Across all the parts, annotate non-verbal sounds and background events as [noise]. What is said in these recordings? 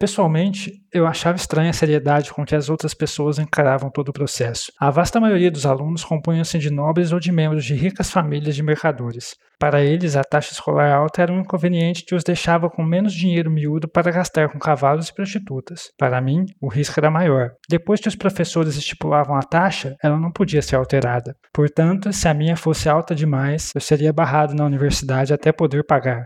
Pessoalmente, eu achava estranha a seriedade com que as outras pessoas encaravam todo o processo. A vasta maioria dos alunos compunham-se de nobres ou de membros de ricas famílias de mercadores. Para eles, a taxa escolar alta era um inconveniente que os deixava com menos dinheiro miúdo para gastar com cavalos e prostitutas. Para mim, o risco era maior. Depois que os professores estipulavam a taxa, ela não podia ser alterada. Portanto, se a minha fosse alta demais, eu seria barrado na universidade até poder pagar.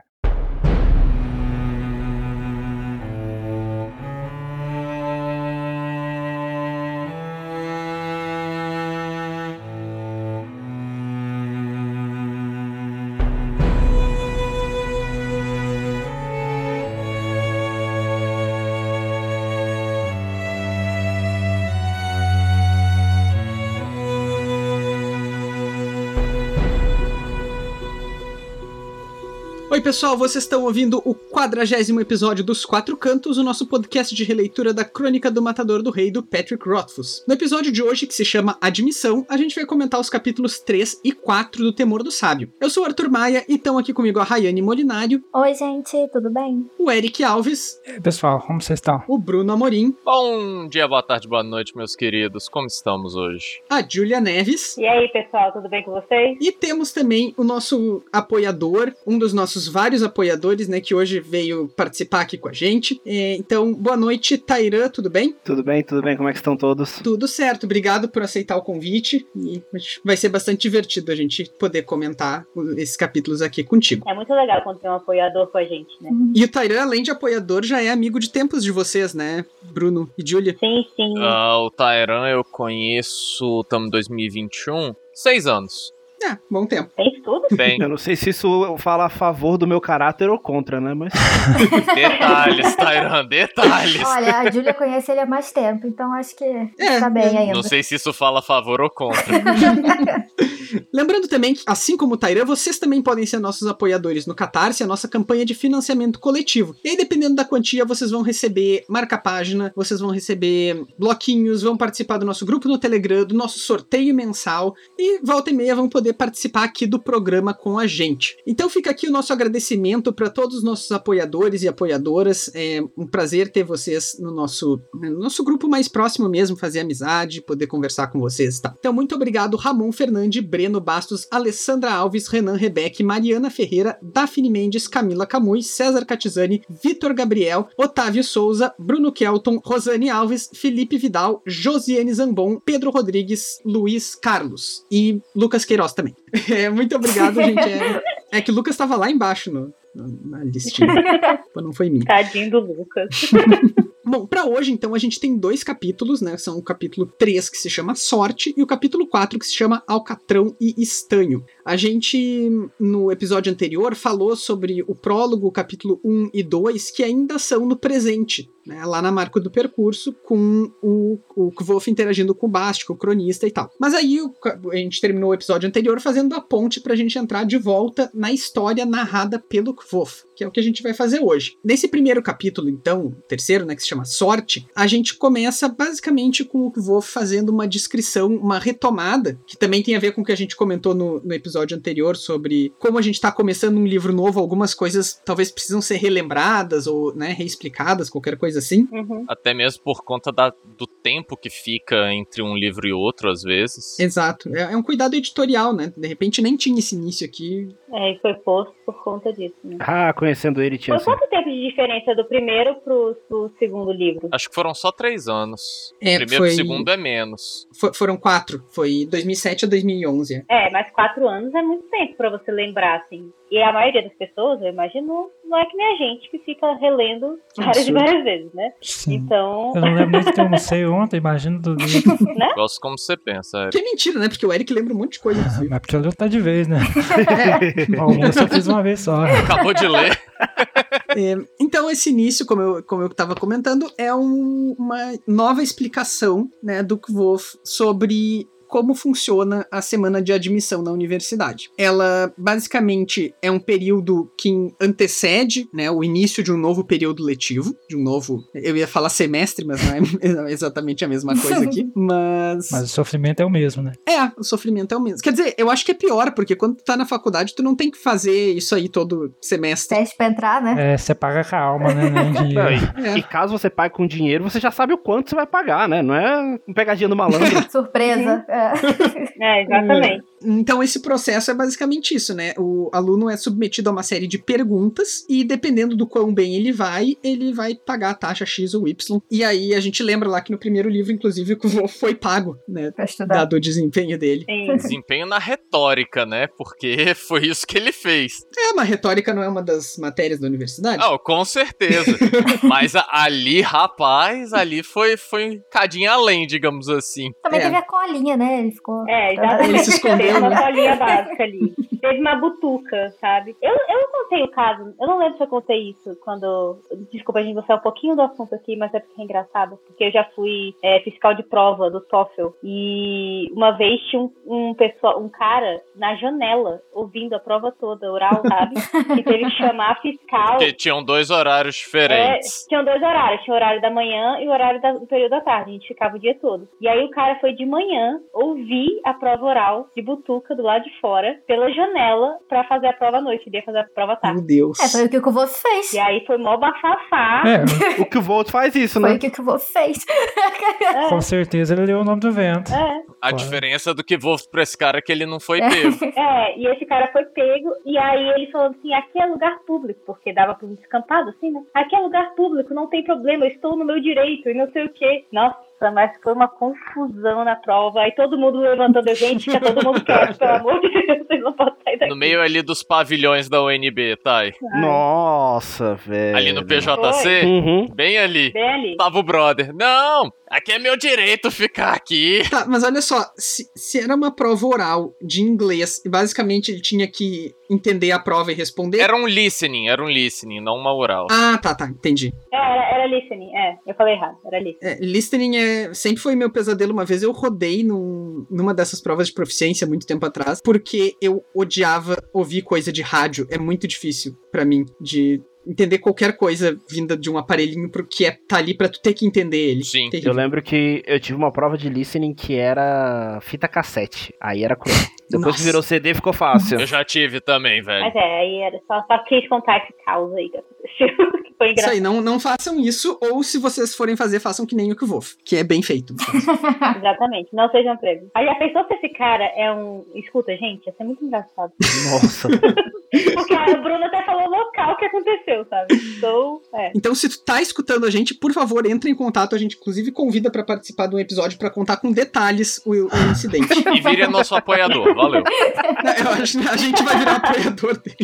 Pessoal, vocês estão ouvindo o quadragésimo episódio dos Quatro Cantos, o nosso podcast de releitura da Crônica do Matador do Rei do Patrick Rothfuss. No episódio de hoje, que se chama Admissão, a gente vai comentar os capítulos 3 e 4 do Temor do Sábio. Eu sou o Arthur Maia e estão aqui comigo a Rayane Molinário. Oi, gente, tudo bem? O Eric Alves. E aí, pessoal, como vocês estão? O Bruno Amorim. Bom dia, boa tarde, boa noite, meus queridos. Como estamos hoje? A Júlia Neves. E aí, pessoal, tudo bem com vocês? E temos também o nosso apoiador, um dos nossos vários apoiadores, né, que hoje veio participar aqui com a gente. É, então, boa noite, Tairã, tudo bem? Tudo bem, tudo bem, como é que estão todos? Tudo certo, obrigado por aceitar o convite e vai ser bastante divertido a gente poder comentar esses capítulos aqui contigo. É muito legal quando tem um apoiador com a gente, né? E o Tairã, além de apoiador, já é amigo de tempos de vocês, né, Bruno e Julia? Sim, sim. Uh, o Tairan eu conheço, estamos em 2021, seis anos. É, bom tempo. Tem tudo? Bem. Eu não sei se isso fala a favor do meu caráter ou contra, né? Mas. [laughs] detalhes, Tairan, detalhes. Olha, a Júlia conhece ele há mais tempo, então acho que é, tá bem ainda. Não sei se isso fala a favor ou contra. [laughs] Lembrando também que, assim como o Tairan, vocês também podem ser nossos apoiadores no Catarse, a nossa campanha de financiamento coletivo. E aí, dependendo da quantia, vocês vão receber marca-página, vocês vão receber bloquinhos, vão participar do nosso grupo no Telegram, do nosso sorteio mensal e volta e meia vão poder participar aqui do programa com a gente. Então fica aqui o nosso agradecimento para todos os nossos apoiadores e apoiadoras. É um prazer ter vocês no nosso, no nosso grupo mais próximo mesmo, fazer amizade, poder conversar com vocês, tá? Então muito obrigado Ramon Fernandes, Breno Bastos, Alessandra Alves, Renan Rebeck, Mariana Ferreira, Daphne Mendes, Camila Camui, César Catizani, Vitor Gabriel, Otávio Souza, Bruno Kelton, Rosane Alves, Felipe Vidal, Josiane Zambon, Pedro Rodrigues, Luiz Carlos e Lucas Queiroz também. É, muito obrigado, [laughs] gente. É, é que o Lucas estava lá embaixo no, na listinha. [laughs] não foi mim. Tadinho do Lucas. [laughs] Bom, para hoje, então, a gente tem dois capítulos, né? São o capítulo 3, que se chama Sorte, e o capítulo 4, que se chama Alcatrão e Estanho. A gente, no episódio anterior, falou sobre o prólogo, capítulo 1 e 2, que ainda são no presente, né? Lá na marca do percurso, com o, o Kvof interagindo com o Bast, com o cronista e tal. Mas aí a gente terminou o episódio anterior fazendo a ponte pra gente entrar de volta na história narrada pelo Kvof, que é o que a gente vai fazer hoje. Nesse primeiro capítulo, então, terceiro, né, que se chama Sorte, a gente começa basicamente com o Kvof fazendo uma descrição, uma retomada, que também tem a ver com o que a gente comentou no, no episódio anterior sobre como a gente está começando um livro novo, algumas coisas talvez precisam ser relembradas ou, né, reexplicadas, qualquer coisa assim. Uhum. Até mesmo por conta da, do tempo que fica entre um livro e outro, às vezes. Exato. É, é um cuidado editorial, né? De repente nem tinha esse início aqui. É, e foi posto por conta disso, né? Ah, conhecendo ele tinha. Foi quanto tempo de diferença do primeiro pro, pro segundo livro? Acho que foram só três anos. É, o primeiro foi... e o segundo é menos. For, foram quatro. Foi 2007 a 2011. É, mas quatro anos é muito tempo pra você lembrar, assim. E a maioria das pessoas, eu imagino, não é que nem a gente que fica relendo várias e várias vezes, né? Sim. Então. Eu não lembro nem que eu almocei ontem, imagino do livro. [laughs] né? Gosto como você pensa. Eric. Que é mentira, né? Porque o Eric lembra um monte de coisa. Assim. Mas porque eu leio tá de vez, né? [laughs] O almoço eu fiz uma vez só. Acabou de ler. [laughs] É, então, esse início, como eu, como eu tava comentando, é um- uma nova explicação né, do Kvof sobre como funciona a semana de admissão na universidade. Ela basicamente é um período que antecede né, o início de um novo período letivo, de um novo. Eu ia falar semestre, mas não é [laughs] exatamente a mesma coisa aqui. [laughs] Mas. Mas o sofrimento é o mesmo, né? É, o sofrimento é o mesmo. Quer dizer, eu acho que é pior, porque quando tu tá na faculdade, tu não tem que fazer isso aí todo semestre. Teste pra entrar, né? É, você paga com a alma, né? [laughs] Não, não, e, é. e, caso você pague com dinheiro, você já sabe o quanto você vai pagar, né? Não é um pegadinha do malandro. Surpresa. É. é, [laughs] exatamente. Então, esse processo é basicamente isso, né? O aluno é submetido a uma série de perguntas e, dependendo do quão bem ele vai, ele vai pagar a taxa X ou Y. E aí, a gente lembra lá que no primeiro livro, inclusive, foi pago, né? Dado o desempenho dele. Sim. Desempenho na retórica, né? Porque [laughs] foi isso que ele fez. É, mas retórica não é uma das matérias da universidade? Não, com certeza. [laughs] mas ali, rapaz, ali foi, foi um cadinho além, digamos assim. Também é. teve a colinha, né? Ele ficou. É, exatamente. Ele se [laughs] escondeu uma né? bolinha básica ali. Teve uma butuca, sabe? Eu, eu não contei o caso, eu não lembro se eu contei isso quando. Desculpa, a gente vai sair um pouquinho do assunto aqui, mas é porque é engraçado. Porque eu já fui é, fiscal de prova do TOEFL. E uma vez tinha um, um, pessoal, um cara na janela ouvindo a prova toda, oral, sabe? que teve que chamar a fiscal. Porque tinham dois horários diferentes. É, tinham dois horários. Tinha o horário da manhã e o horário da, do período da tarde. A gente ficava o dia todo. E aí o cara foi de manhã ouvir a prova oral de Butuca do lado de fora, pela janela, pra fazer a prova à noite. Ele ia fazer a prova à tarde. Meu Deus. É, foi o que o Wolf fez. E aí foi mó bafafá. É, [laughs] o que o Volt faz isso, né? Foi o que o Wolf fez. É. com certeza ele leu o nome do vento. É. A diferença do que vou pra esse cara é que ele não foi pego. [laughs] É, e esse cara foi pego, e aí ele falou assim: aqui é lugar público, porque dava pra um descampado assim, né? Aqui é lugar público, não tem problema, eu estou no meu direito e não sei o quê. Nossa, mas foi uma confusão na prova. Aí todo mundo levantando, gente, fica todo mundo quieto, pelo [laughs] amor de Deus, vocês não podem sair daqui. No meio ali dos pavilhões da UNB, Thay. Nossa, velho. Ali no PJC, Uhum. bem ali. Bem ali. Tava o brother. Não, aqui é meu direito ficar aqui. Tá, mas olha só, se, se era uma prova oral de inglês e basicamente ele tinha que entender a prova e responder. Era um listening, era um listening, não uma oral. Ah, tá, tá, entendi. É, era, era listening, é. Eu falei errado, era listening. É, listening é, sempre foi meu pesadelo. Uma vez eu rodei num, numa dessas provas de proficiência muito tempo atrás, porque eu odiava ouvir coisa de rádio. É muito difícil pra mim de entender qualquer coisa vinda de um aparelhinho pro que é, tá ali pra tu ter que entender ele. Sim. Terrível. Eu lembro que eu tive uma prova de listening que era fita cassete. Aí era cruel. [laughs] Depois Nossa. que virou CD ficou fácil. Eu já tive também, velho. Mas é, aí era só, só quis contar esse caos aí que [laughs] foi Isso engraçado. aí, não, não façam isso, ou se vocês forem fazer, façam que nem o que o Wolf, que é bem feito. [laughs] Exatamente, não sejam pregos. Aí a pessoa se esse cara é um. Escuta, gente, ia ser muito engraçado. Nossa. [laughs] Porque a Bruna até falou o local que aconteceu, sabe? Então, é. Então, se tu tá escutando a gente, por favor, entre em contato. A gente, inclusive, convida pra participar de um episódio pra contar com detalhes o, o incidente. E vire nosso apoiador, valeu. Eu acho a gente vai virar apoiador dele.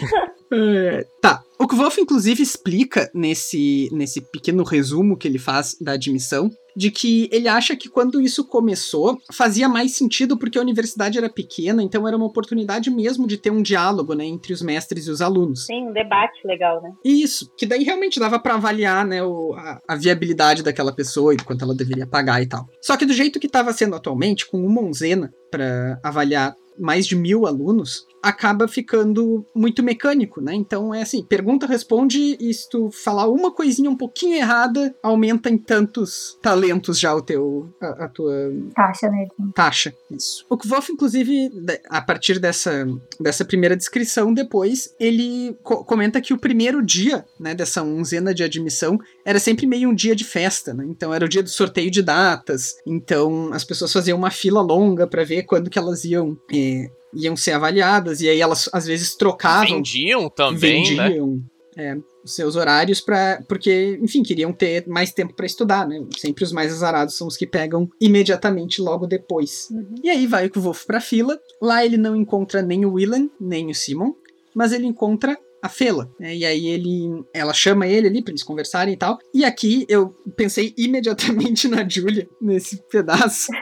É, tá. O Wolf, inclusive, explica nesse, nesse pequeno resumo que ele faz da admissão, de que ele acha que quando isso começou, fazia mais sentido porque a universidade era pequena, então era uma oportunidade mesmo de ter um diálogo, né, entre os mestres e os alunos. Tem um debate legal, né? Isso, que daí realmente dava pra avaliar, né, o- a, a viabilidade daquela pessoa e quanto ela deveria pagar e tal. Só que do jeito que tava sendo atualmente, com uma onzena pra avaliar mais de mil alunos, acaba ficando muito mecânico, né? Então é assim, pergunta, responde, e se tu falar uma coisinha um pouquinho errada, aumenta em tantos talentos já o teu, a, a tua Taxa nele. taxa. Isso. O Kvof, inclusive, a partir dessa, dessa primeira descrição, depois, ele co- comenta que o primeiro dia, né, dessa onzena de admissão, era sempre meio um dia de festa, né? Então era o dia do sorteio de datas. Então as pessoas faziam uma fila longa pra ver quando que elas iam. eh, iam ser avaliadas, e aí elas às vezes trocavam Vendiam também, né? vendiam é, os seus horários para porque, enfim, queriam ter mais tempo para estudar, né? Sempre os mais azarados são os que pegam imediatamente logo depois. Uhum. E aí vai o Wolf pra fila. Lá ele não encontra nem o Willan, nem o Simon, mas ele encontra a Fela. Né? E aí ele, ela chama ele ali pra eles conversarem e tal. E aqui eu pensei imediatamente [laughs] na Julia, nesse pedaço.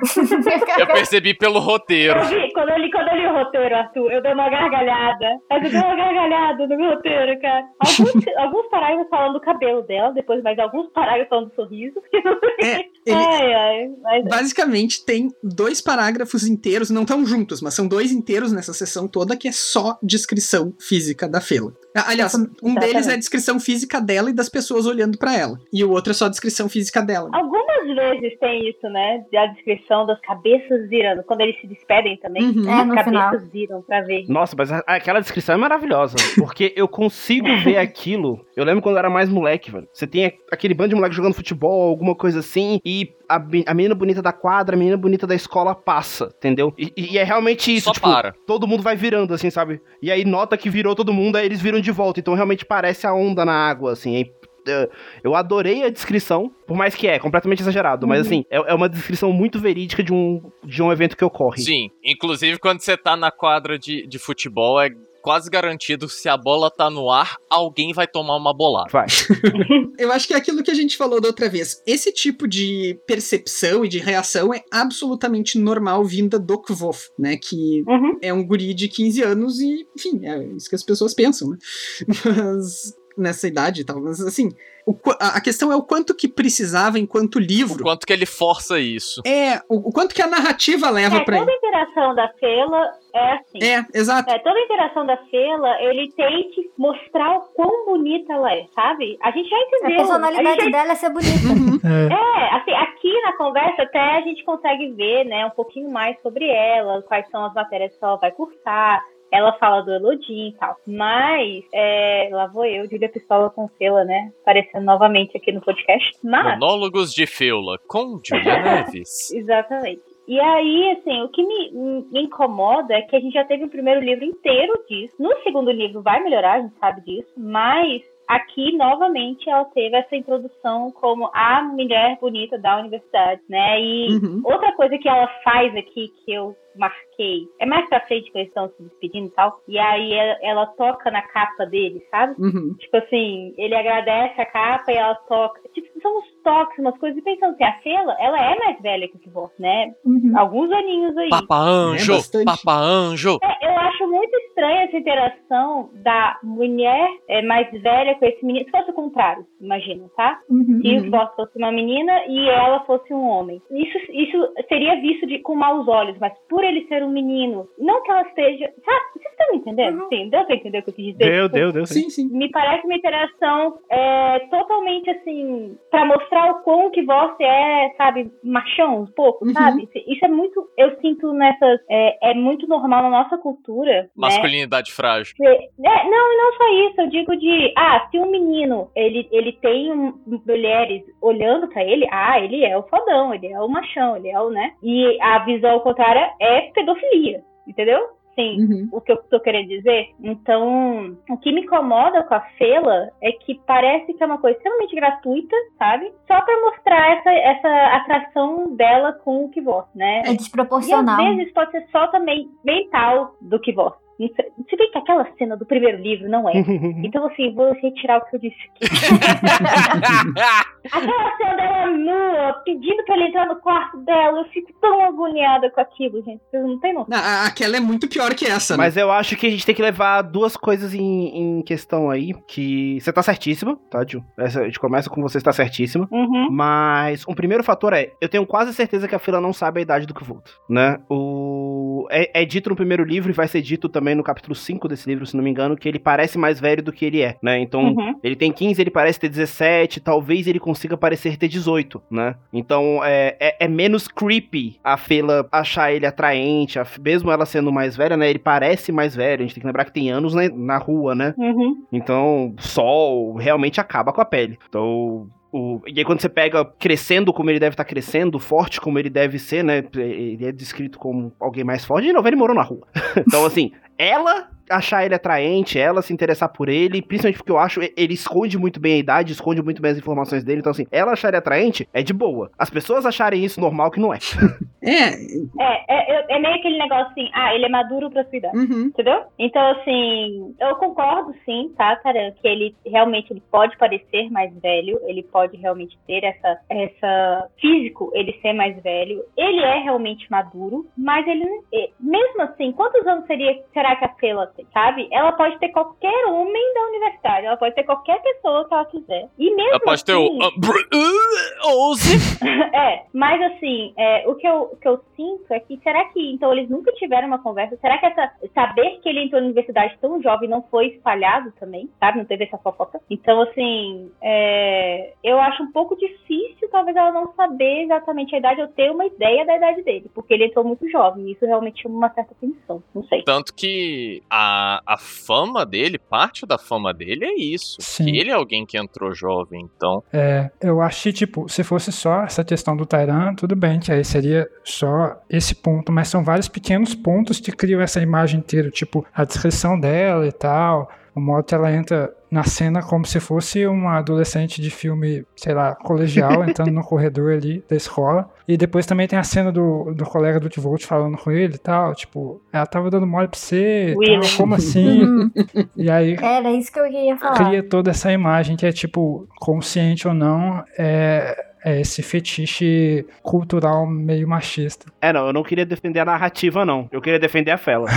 eu percebi pelo roteiro. Eu vi, quando eu li, quando eu li o roteiro, Arthur, eu dei uma gargalhada. Eu dei uma gargalhada no roteiro, cara. Alguns, [laughs] alguns parágrafos falando do cabelo dela, depois mais alguns parágrafos falando do sorriso. [laughs] É, ele, ai, ai, mas... É. basicamente tem dois parágrafos inteiros, não estão juntos, mas são dois inteiros nessa sessão toda que é só descrição física da Fela. Aliás, um deles é a descrição física dela e das pessoas olhando para ela. E o outro é só a descrição física dela. Algumas vezes tem isso, né? A descrição das cabeças virando. Quando eles se despedem também, uhum. as é, cabeças final. viram pra ver. Nossa, mas aquela descrição é maravilhosa. Porque eu consigo ver [laughs] aquilo. Eu lembro quando eu era mais moleque, velho. Você tem aquele bando de moleque jogando futebol, alguma coisa assim, e a, a menina bonita da quadra, a menina bonita da escola passa, entendeu? E, e é realmente isso. Só tipo, para. Todo mundo vai virando, assim, sabe? E aí nota que virou todo mundo, aí eles viram de volta. Então realmente parece a onda na água, assim. É, eu adorei a descrição, por mais que é completamente exagerado, uhum. mas assim, é, é, uma descrição muito verídica de um, de um evento que ocorre. Sim, inclusive quando você tá na quadra de, de futebol, é quase garantido se a bola tá no ar, alguém vai tomar uma bolada. Vai. [laughs] Eu acho que é aquilo que a gente falou da outra vez. Esse tipo de percepção e de reação é absolutamente normal vinda do Kvof, né? Que uhum. é um guri de 15 anos e, enfim, é isso que as pessoas pensam, né? [laughs] Mas nessa idade e tal, mas assim, o, a questão é o quanto que precisava enquanto livro. O quanto que ele força isso. É, o, o quanto que a narrativa leva é, pra toda a interação da Fela é assim. É, exato. É, toda a interação da Fela, ele tem que mostrar o quão bonita ela é, sabe? A gente já entendeu. A personalidade a dela é ser bonita. Uhum. [laughs] É. é, assim, aqui na conversa até a gente consegue ver, né, um pouquinho mais sobre ela, quais são as matérias que ela vai cursar, ela fala do Elodie e tal. Mas, é, lá vou eu, Julia Pistola com Feula, né? Aparecendo novamente aqui no podcast. Mas... Monólogos de Feula com Julia [laughs] Neves. Exatamente. E aí, assim, o que me, me, incomoda é que a gente já teve o primeiro livro inteiro disso. No segundo livro vai melhorar, a gente sabe disso, mas aqui novamente ela teve essa introdução como a mulher bonita da universidade, né? E uhum. outra coisa que ela faz aqui que eu marquei. É mais pra frente que eles estão se despedindo e tal. E aí ela, ela toca na capa dele, sabe? Uhum. Tipo assim, ele agradece a capa e ela toca. Tipo, são uns toques, umas coisas. E pensando assim, a Fela, ela é mais velha que o Kivor, né? Uhum. Alguns aninhos aí. Papa Anjo! É Papa Anjo! É, eu acho muito estranha essa interação da mulher é, mais velha com esse menino. Se fosse o contrário, imagina, tá? Uhum. Se o uhum. fosse uma menina e ela fosse um homem. Isso, isso seria visto de, com maus olhos, mas por ele ser um menino. Não que ela esteja. Sabe? Vocês estão entendendo? Uhum. Sim, deu pra entender o que eu quis dizer? Deu, deu, deu. Sim, sim. Me parece uma interação é, totalmente assim. pra mostrar o quão que você é, sabe, machão um pouco, uhum. sabe? Isso é muito. Eu sinto nessas. É, é muito normal na nossa cultura. Né? Masculinidade né? frágil. É, não, não só isso. Eu digo de. Ah, se um menino ele, ele tem um, mulheres olhando pra ele, ah, ele é o fodão, ele é o machão, ele é o, né? E a visão contrária é pedofilia, entendeu? Sim, uhum. o que eu tô querendo dizer. Então, o que me incomoda com a Fela é que parece que é uma coisa extremamente gratuita, sabe? Só para mostrar essa, essa atração dela com o Kivor, né? É desproporcional. E às vezes pode ser só também mental do Kivor. Se bem que aquela cena do primeiro livro não é. [laughs] Então, assim, vou retirar o que eu disse aqui. [laughs] aquela cena dela nua, pedindo pra ele entrar no quarto dela, eu fico tão agoniada com aquilo, gente. Vocês não tem noção. aquela é muito pior que essa, né? Mas eu acho que a gente tem que levar duas coisas em, em questão aí, que você tá certíssima, tá, Ju? Essa, a gente começa com você está certíssima. Uhum. Mas um primeiro fator é, eu tenho quase certeza que a fila não sabe a idade do que volta, né? O... É, é dito no primeiro livro e vai ser dito também também no capítulo 5 desse livro, se não me engano, que ele parece mais velho do que ele é, né? Então, uhum. ele tem 15, ele parece ter 17, talvez ele consiga parecer ter 18, né? Então, é, é, é menos creepy a Fela achar ele atraente, a, mesmo ela sendo mais velha, né? Ele parece mais velho, a gente tem que lembrar que tem anos né, na rua, né? Uhum. Então, sol realmente acaba com a pele. Então, o, e aí quando você pega crescendo como ele deve estar tá crescendo, forte como ele deve ser, né? Ele é descrito como alguém mais forte. De novo, ele morou na rua. [laughs] então, assim, ela achar ele atraente, ela se interessar por ele, principalmente porque eu acho ele esconde muito bem a idade, esconde muito bem as informações dele, então assim, ela achar ele atraente é de boa. As pessoas acharem isso normal que não é. [laughs] É. É, é, é meio aquele negócio assim, ah, ele é maduro pra sua idade. Uhum. Entendeu? Então, assim, eu concordo sim, tá, Taran, que ele realmente ele pode parecer mais velho, ele pode realmente ter essa, essa físico, ele ser mais velho. Ele é realmente maduro, mas ele, mesmo assim, quantos anos seria, será que a Fela tem, sabe? Ela pode ter qualquer homem da universidade, ela pode ter qualquer pessoa que ela quiser. E mesmo ela pode assim, ter o uh, 11. [laughs] é, mas assim, é, o, que eu, o que eu sinto é que, será que, então, eles nunca tiveram uma conversa? Será que essa, saber que ele entrou na universidade tão jovem não foi espalhado também, sabe? Não teve essa fofoca? Então, assim, é, eu acho um pouco difícil, talvez, ela não saber exatamente a idade, ou ter uma ideia da idade dele, porque ele entrou muito jovem, e isso realmente chama uma certa atenção, não sei. Tanto que a, a fama dele, parte da fama dele é isso, Sim. ele é alguém que entrou jovem, então... É, eu acho que, tipo, se fosse só essa questão do Tairan, tudo bem, que aí seria só esse ponto, mas são vários pequenos pontos que criam essa imagem inteira, tipo, a descrição dela e tal, o modo que ela entra na cena como se fosse uma adolescente de filme, sei lá, colegial, [laughs] entrando no corredor ali da escola. E depois também tem a cena do, do colega do Tvolt falando com ele e tal, tipo, ela tava dando mole pra você, tal, como assim? [laughs] e aí... Era isso que eu ia falar. Cria toda essa imagem que é, tipo, consciente ou não, é é esse fetiche cultural meio machista. É, não, eu não queria defender a narrativa, não. Eu queria defender a Fela.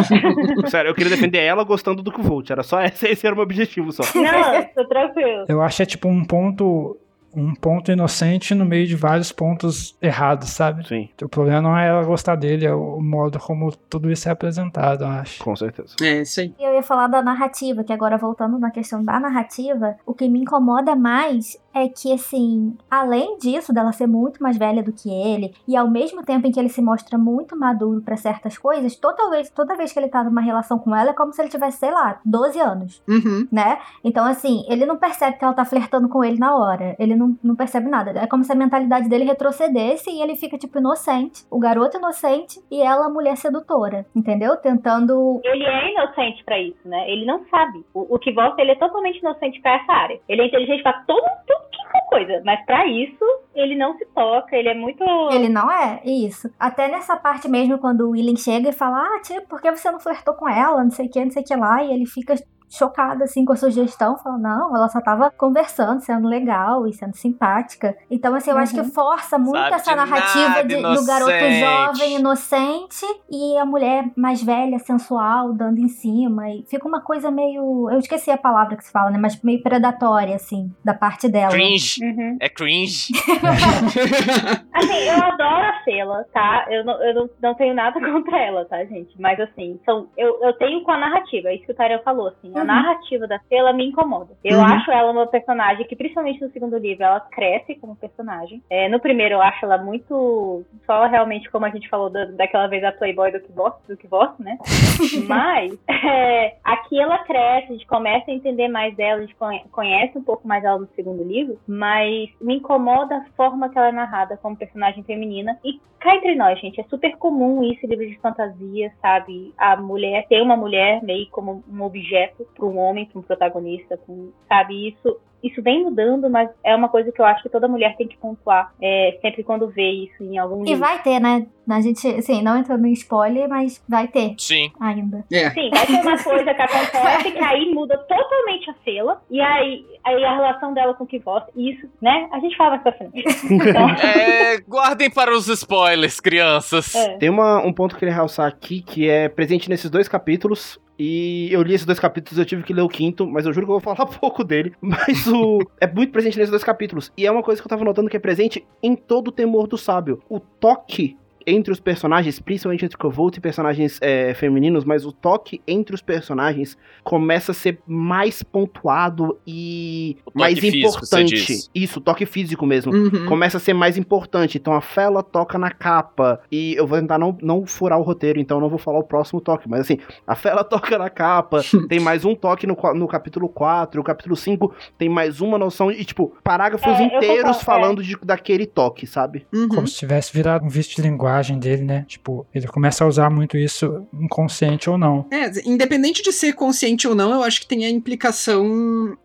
[laughs] Sério, eu queria defender ela gostando do Kvolt. Era só esse, esse era o meu objetivo só. Não, tô tranquilo. Eu acho que é tipo um ponto um ponto inocente no meio de vários pontos errados, sabe? Sim. O problema não é ela gostar dele, é o modo como tudo isso é apresentado, eu acho. Com certeza. É, isso aí. Eu ia falar da narrativa, que agora voltando na questão da narrativa, o que me incomoda mais é que, assim, além disso, dela ser muito mais velha do que ele, e ao mesmo tempo em que ele se mostra muito maduro para certas coisas, toda vez, toda vez que ele tá numa relação com ela, é como se ele tivesse, sei lá, 12 anos, uhum. né? Então, assim, ele não percebe que ela tá flertando com ele na hora. Ele não, não percebe nada. É como se a mentalidade dele retrocedesse e ele fica, tipo, inocente. O garoto inocente e ela a mulher sedutora, entendeu? Tentando. Ele é inocente para isso, né? Ele não sabe. O, o que volta, ele é totalmente inocente para essa área. Ele é inteligente pra todo, tudo que coisa, mas para isso ele não se toca, ele é muito. Ele não é, isso. Até nessa parte mesmo, quando o Willing chega e fala, ah, tipo, por que você não flertou com ela? Não sei o que, não sei o que lá, e ele fica chocada assim com a sugestão, falou não, ela só tava conversando, sendo legal e sendo simpática. Então assim, eu uhum. acho que uhum. força muito Sabe essa narrativa de, do garoto jovem, inocente e a mulher mais velha, sensual, dando em cima e fica uma coisa meio, eu esqueci a palavra que se fala, né, mas meio predatória assim, da parte dela. Cringe. Uhum. É cringe. [laughs] assim, eu adoro a Fela, tá? Eu não, eu não, não tenho nada [laughs] contra ela, tá, gente? Mas assim, são, eu, eu tenho com a narrativa, é isso que o Tyrell falou, assim, a uhum. narrativa da Fela me incomoda. Eu uhum. acho ela uma personagem que, principalmente no segundo livro, ela cresce como personagem. É, no primeiro, eu acho ela muito. Só realmente, como a gente falou da, daquela vez, a Playboy do que gosta, do que gosta, né? [laughs] Mas, é, aqui ela cresce, a gente começa a entender mais dela, a gente conhece um pouco mais ela no segundo livro, mas me incomoda a forma que ela é narrada como personagem feminina. E cá entre nós, gente, é super comum isso em livros de fantasia, sabe? A mulher, ter uma mulher meio como um objeto para um homem, para um protagonista, com, sabe? Isso isso vem mudando, mas é uma coisa que eu acho que toda mulher tem que pontuar é, sempre quando vê isso em algum livro. E vai ter, né? A gente, assim, não entrando em spoiler, mas vai ter. Sim. Ainda. É. Sim, vai ter uma coisa que acontece que aí muda totalmente a Fela. E aí, aí a relação dela com o Kivos, isso, né? A gente fala mais pra frente. Então... [laughs] É, guardem para os spoilers, crianças. É. Tem uma, um ponto que eu queria realçar aqui, que é presente nesses dois capítulos. E eu li esses dois capítulos, eu tive que ler o quinto, mas eu juro que eu vou falar [laughs] pouco dele. Mas o [laughs] é muito presente nesses dois capítulos. E é uma coisa que eu tava notando que é presente em todo o temor do sábio. O toque entre os personagens, principalmente entre Kovolt e personagens é, femininos, mas o toque entre os personagens começa a ser mais pontuado e mais importante. Isso, toque físico mesmo. Uhum. Começa a ser mais importante. Então a Fela toca na capa. E eu vou tentar não, não furar o roteiro, então não vou falar o próximo toque. Mas assim, a Fela [laughs] toca na capa, tem mais um toque no, no capítulo 4, o capítulo 5 tem mais uma noção. E, tipo, parágrafos é, inteiros falando é. de, daquele toque, sabe? Uhum. Como se tivesse virado um visto de linguagem linguagem dele, né? Tipo, ele começa a usar muito isso inconsciente ou não. É, independente de ser consciente ou não, eu acho que tem a implicação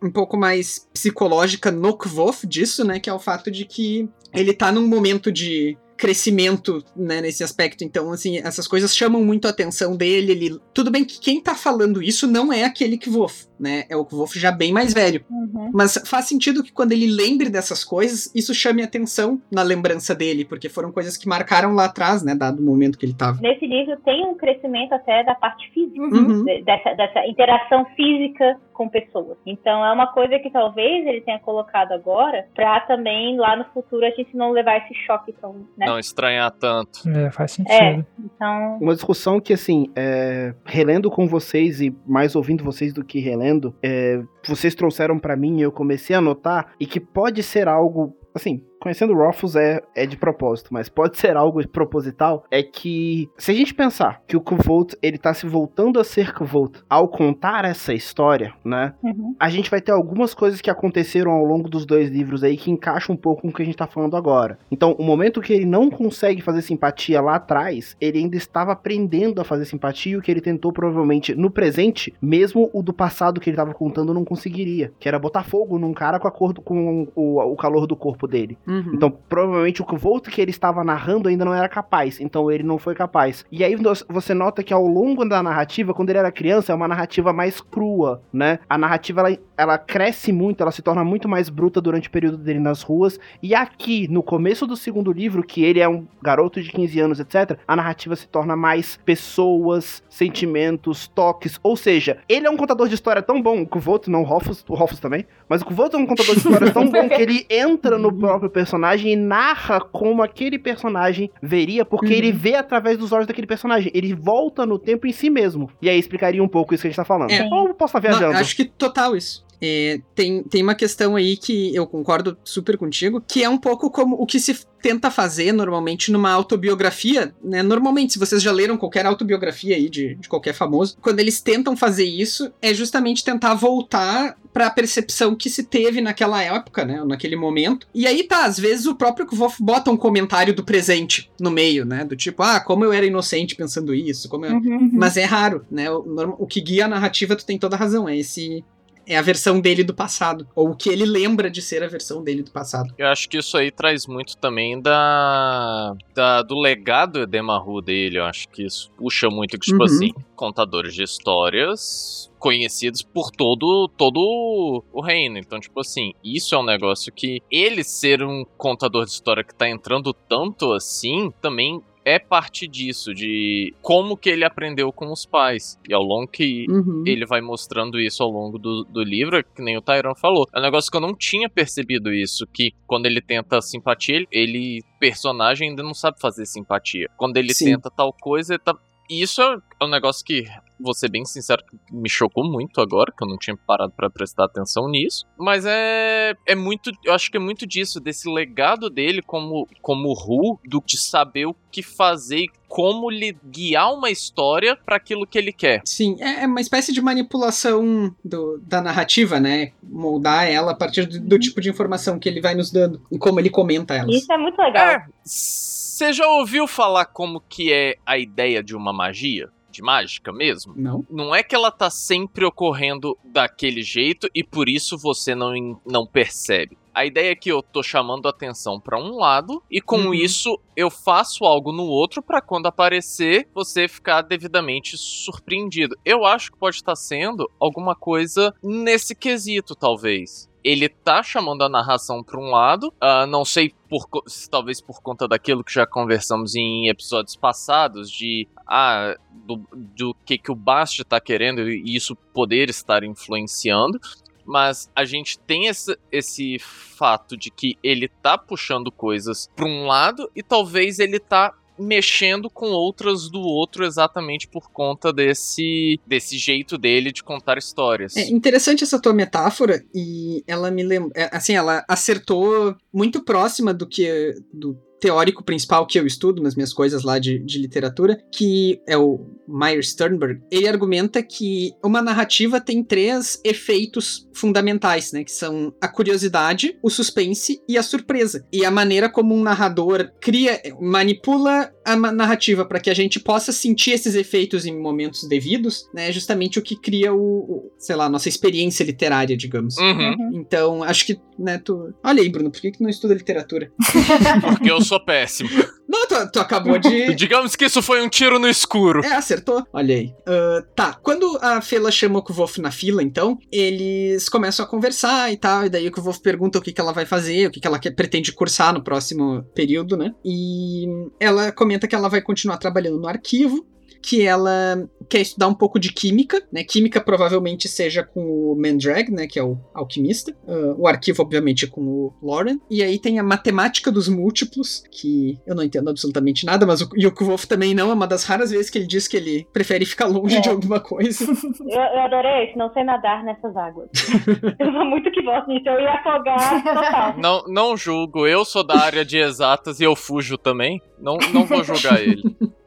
um pouco mais psicológica no Kvof disso, né? Que é o fato de que ele tá num momento de crescimento, né, nesse aspecto. Então, assim, essas coisas chamam muito a atenção dele. Ele... Tudo bem que quem tá falando isso não é aquele Kvof, né? É o Kvof já bem mais velho. Uhum. Mas faz sentido que quando ele lembre dessas coisas, isso chame atenção na lembrança dele, porque foram coisas que marcaram lá atrás, né, dado o momento que ele tava. Nesse livro tem um crescimento até da parte física, uhum. dessa, dessa interação física com pessoas. Então é uma coisa que talvez ele tenha colocado agora pra também lá no futuro a gente não levar esse choque tão, né? Não estranhar tanto. É, faz sentido. É, então... Uma discussão que, assim, é, relendo com vocês e mais ouvindo vocês do que relendo, é, vocês trouxeram para mim e eu comecei a notar e que pode ser algo assim, conhecendo o Ruffles é, é de propósito, mas pode ser algo proposital, é que se a gente pensar que o Kvolt, ele tá se voltando a ser Kvolt ao contar essa história, né? Uhum. A gente vai ter algumas coisas que aconteceram ao longo dos dois livros aí que encaixam um pouco com o que a gente tá falando agora. Então, o momento que ele não consegue fazer simpatia lá atrás, ele ainda estava aprendendo a fazer simpatia, o que ele tentou provavelmente no presente, mesmo o do passado que ele tava contando não conseguiria, que era botar fogo num cara com a cor do, com o, o calor do corpo dele. Uhum. Então, provavelmente o Volt que ele estava narrando ainda não era capaz. Então, ele não foi capaz. E aí você nota que ao longo da narrativa, quando ele era criança, é uma narrativa mais crua, né? A narrativa ela, ela cresce muito, ela se torna muito mais bruta durante o período dele nas ruas. E aqui, no começo do segundo livro, que ele é um garoto de 15 anos, etc., a narrativa se torna mais pessoas, sentimentos, toques. Ou seja, ele é um contador de história tão bom, o Volt, não o Hoffus, o Hoffus também, mas o Volt é um contador de história tão [laughs] bom que ele entra no próprio personagem e narra como aquele personagem veria, porque uhum. ele vê através dos olhos daquele personagem. Ele volta no tempo em si mesmo. E aí explicaria um pouco isso que a gente tá falando. É. Ou posso estar viajando? Não, acho que total isso. É, tem, tem uma questão aí que eu concordo super contigo, que é um pouco como o que se tenta fazer normalmente numa autobiografia, né? Normalmente, se vocês já leram qualquer autobiografia aí de, de qualquer famoso, quando eles tentam fazer isso, é justamente tentar voltar para a percepção que se teve naquela época, né? Naquele momento. E aí tá, às vezes o próprio Kvof bota um comentário do presente no meio, né? Do tipo, ah, como eu era inocente pensando isso, como eu... Uhum, uhum. Mas é raro, né? O, o que guia a narrativa, tu tem toda a razão, é esse é a versão dele do passado, ou o que ele lembra de ser a versão dele do passado. Eu acho que isso aí traz muito também da, da do legado Edemaru dele, eu acho que isso puxa muito, tipo uhum. assim, contadores de histórias conhecidos por todo todo o reino. Então, tipo assim, isso é um negócio que ele ser um contador de história que tá entrando tanto assim, também é parte disso, de como que ele aprendeu com os pais. E ao longo que uhum. ele vai mostrando isso ao longo do, do livro, é que nem o Tyron falou. É um negócio que eu não tinha percebido isso, que quando ele tenta simpatia, ele, personagem, ainda não sabe fazer simpatia. Quando ele Sim. tenta tal coisa, ele tá... Isso é um negócio que vou ser bem sincero, me chocou muito agora, que eu não tinha parado para prestar atenção nisso. Mas é, é muito, eu acho que é muito disso, desse legado dele como, como Ru, do de saber o que fazer e como lhe guiar uma história para aquilo que ele quer. Sim, é, é uma espécie de manipulação do, da narrativa, né? Moldar ela a partir do, do, tipo de informação que ele vai nos dando e como ele comenta elas. Isso é muito legal. É, você já ouviu falar como que é a ideia de uma magia? De mágica mesmo. Não. Não é que ela tá sempre ocorrendo daquele jeito e por isso você não, não percebe. A ideia é que eu tô chamando atenção para um lado e com uhum. isso eu faço algo no outro para quando aparecer você ficar devidamente surpreendido. Eu acho que pode estar sendo alguma coisa nesse quesito, talvez ele tá chamando a narração para um lado, uh, não sei por talvez por conta daquilo que já conversamos em episódios passados de ah do, do que que o Bast tá querendo e isso poder estar influenciando, mas a gente tem esse, esse fato de que ele tá puxando coisas para um lado e talvez ele tá mexendo com outras do outro exatamente por conta desse desse jeito dele de contar histórias. É interessante essa tua metáfora e ela me lembra, é, assim, ela acertou muito próxima do que do teórico principal que eu estudo nas minhas coisas lá de, de literatura, que é o Meyer Sternberg, ele argumenta que uma narrativa tem três efeitos fundamentais, né? Que são a curiosidade, o suspense e a surpresa. E a maneira como um narrador cria, manipula a narrativa para que a gente possa sentir esses efeitos em momentos devidos, né? É justamente o que cria o, o sei lá, a nossa experiência literária, digamos. Uhum. Então, acho que, né, tu... Olha aí, Bruno, por que, que tu não estuda literatura? [laughs] Porque eu sou péssimo. Não, tu, tu acabou de. [laughs] Digamos que isso foi um tiro no escuro. É, acertou. Olha aí. Uh, tá, quando a Fela chama o Kvolf na fila, então, eles começam a conversar e tal, e daí o Kvolf pergunta o que, que ela vai fazer, o que, que ela quer, pretende cursar no próximo período, né? E ela comenta que ela vai continuar trabalhando no arquivo, que ela quer estudar um pouco de química, né? Química provavelmente seja com o Mandrag, né? Que é o alquimista. Uh, o arquivo, obviamente, com o Lauren. E aí tem a matemática dos múltiplos, que eu não entendo absolutamente nada, mas o Yuko Wolf também não. É uma das raras vezes que ele diz que ele prefere ficar longe é. de alguma coisa. [laughs] Eu, eu adorei esse, não sei nadar nessas águas. [laughs] eu sou muito que gosto nisso, eu ia afogar total. Não, não julgo, eu sou da área de exatas e eu fujo também. Não, não vou julgar ele.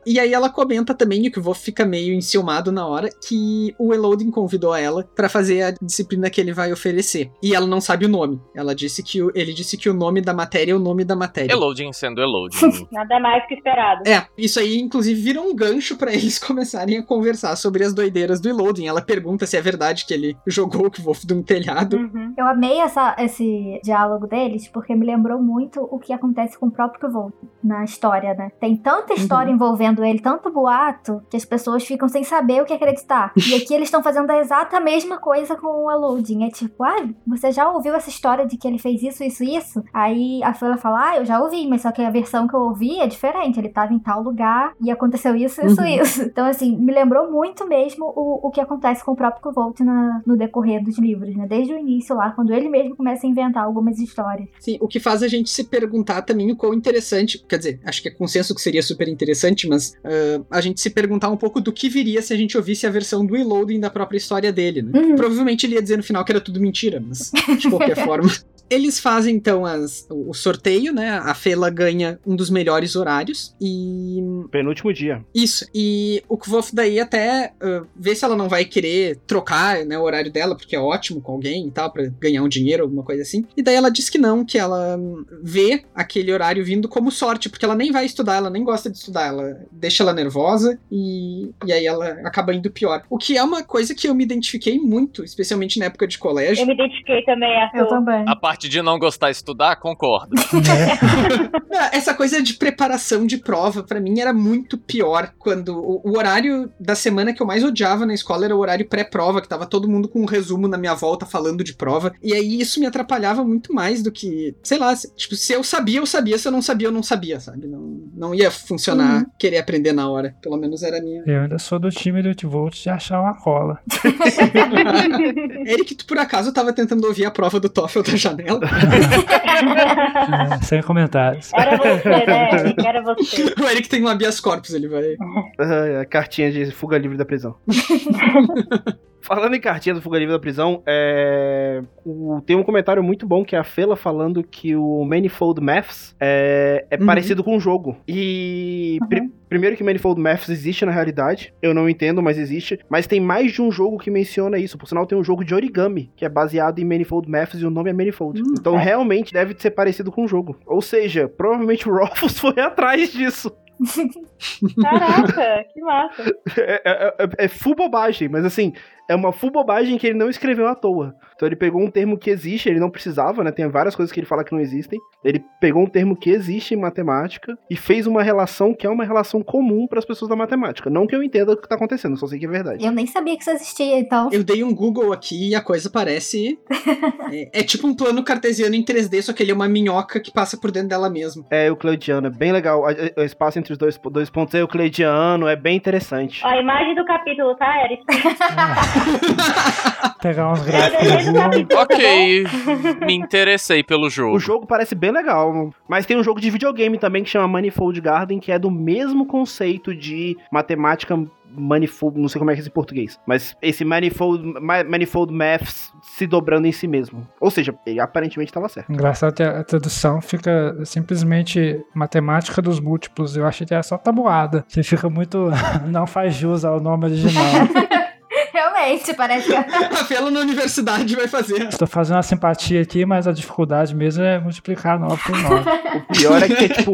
E aí ela comenta também, que o Wolf fica meio enciumado na hora, que o Elodin convidou ela para fazer a disciplina que ele vai oferecer. E ela não sabe o nome. Ela disse que o, ele disse que o nome da matéria é o nome da matéria. Elodin sendo Elodin. [laughs] Nada mais que esperado. É, isso aí inclusive vira um gancho para [laughs] eles começarem a conversar sobre as doideiras do Elodin. Ela pergunta se é verdade que ele jogou o Wolf de um telhado. Uhum. Eu amei essa, esse diálogo deles, porque me lembrou muito o que acontece com o próprio Wolf na história, né? Tem tanta história uhum. envolvendo ele, tanto boato, que as pessoas ficam sem saber o que acreditar. E aqui eles estão fazendo a exata mesma coisa com o Eloding. É tipo, ah, você já ouviu essa história de que ele fez isso, isso, isso? Aí a Fela fala, ah, eu já ouvi, mas só que a versão que eu ouvi é diferente. Ele tava em tal lugar e aconteceu isso, isso, uhum. isso. [laughs] Então, assim, me lembrou muito mesmo o, o que acontece com o próprio Volt na, no decorrer dos livros, né? Desde o início lá, quando ele mesmo começa a inventar algumas histórias. Sim, o que faz a gente se perguntar também o quão interessante, quer dizer, acho que é consenso que seria super interessante, mas uh, a gente se perguntar um pouco do que viria se a gente ouvisse a versão do Reloading da própria história dele, né? Uhum. Provavelmente ele ia dizer no final que era tudo mentira, mas de qualquer [laughs] forma. Eles fazem então as, o sorteio, né? A Fela ganha um dos melhores horários e. Penúltimo dia. Isso. E o Kvof daí até uh, vê se ela não vai querer trocar né, o horário dela, porque é ótimo com alguém e tal, para ganhar um dinheiro, alguma coisa assim. E daí ela diz que não, que ela vê aquele horário vindo como sorte, porque ela nem vai estudar, ela nem gosta de estudar, ela deixa ela nervosa e, e aí ela acaba indo pior. O que é uma coisa que eu me identifiquei muito, especialmente na época de colégio. Eu me identifiquei também, Arthur. Eu também. A parte de não gostar de estudar, concordo. [laughs] É. [laughs] Essa coisa de preparação de prova, para mim, era muito pior. Quando o, o, horário da semana que eu mais odiava na escola era o horário pré-prova, que tava todo mundo com um resumo na minha volta falando de prova. E aí isso me atrapalhava muito mais do que, sei lá, se, tipo, se eu sabia, eu sabia, se eu não sabia, eu não sabia, sabe? Não, não ia funcionar uhum. querer aprender na hora. Pelo menos era a minha. Eu ainda sou do time do Volt de achar uma cola. [laughs] Eric, tu por acaso tava tentando ouvir a prova do TOEFL da janela? É, sem comentários. Era você, né, [laughs] Eric? Era você. O Eric tem um habeas corpus, ele vai. Uh, a cartinha de fuga livre da prisão. [laughs] Falando em cartinha do Fuga Livre da Prisão, é... o... tem um comentário muito bom que é a Fela falando que o Manifold Maths é, é uhum. parecido com o jogo. E uhum. pr... primeiro que Manifold Maths existe na realidade, eu não entendo, mas existe. Mas tem mais de um jogo que menciona isso. Por sinal, tem um jogo de origami que é baseado em Manifold Maths e o nome é Manifold. Uhum. Então realmente deve ser parecido com o jogo. Ou seja, provavelmente o [laughs] Rofus foi atrás disso. [laughs] Caraca, que massa. [laughs] É, é, é, é full bobagem, mas assim, é uma full bobagem que ele não escreveu à toa. Então ele pegou um termo que existe, ele não precisava, né? Tem várias coisas que ele fala que não existem. Ele pegou um termo que existe em matemática e fez uma relação que é uma relação comum para as pessoas da matemática. Não que eu entenda o que tá acontecendo, só sei que é verdade. Eu nem sabia que isso existia, então. Eu dei um Google aqui e a coisa parece. [laughs] é, é, tipo um plano cartesiano em 3D, só que ele é uma minhoca que passa por dentro dela mesma. É euclidiano, é bem legal. O espaço entre os dois, dois pontos é euclidiano, é bem interessante. A imagem do capítulo, tá, Eric? [laughs] [laughs] Pegar uns gráficos. ok, me interessei pelo jogo. O jogo parece bem legal, mas tem um jogo de videogame também que chama Manifold Garden, que é do mesmo conceito de matemática manifold, não sei como é que é em português, mas esse manifold, manifold maths se dobrando em si mesmo. Ou seja, ele aparentemente estava certo. Engraçado que a tradução fica simplesmente matemática dos múltiplos. Eu achei que era só tabuada. Você fica muito. [laughs] não faz jus ao nome original. [laughs] Realmente, parece que. [laughs] a Fela na universidade vai fazer. Estou fazendo uma simpatia aqui, mas a dificuldade mesmo é multiplicar 9 por 9. [laughs] o pior é que, tipo,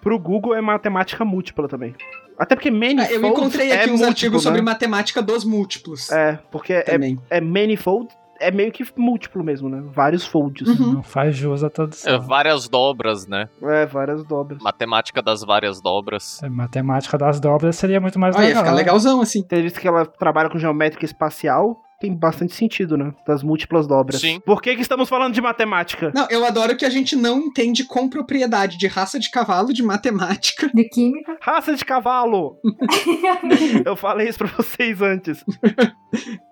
pro Google é matemática múltipla também. Até porque manifold. Eu encontrei aqui é uns múltiplo, artigos né? sobre matemática dos múltiplos. É, porque é, é manifold é meio que múltiplo mesmo, né? Vários folds. Uhum. Não faz jus a todos. É, várias dobras, né? É, várias dobras. Matemática das várias dobras. É, matemática das dobras seria muito mais legal. fica legalzão assim. Ter visto que ela trabalha com geométrica espacial, tem bastante sentido, né? Das múltiplas dobras. Sim. Por que, que estamos falando de matemática? Não, eu adoro que a gente não entende com propriedade de raça de cavalo, de matemática. De química. Raça de cavalo! [laughs] eu falei isso pra vocês antes.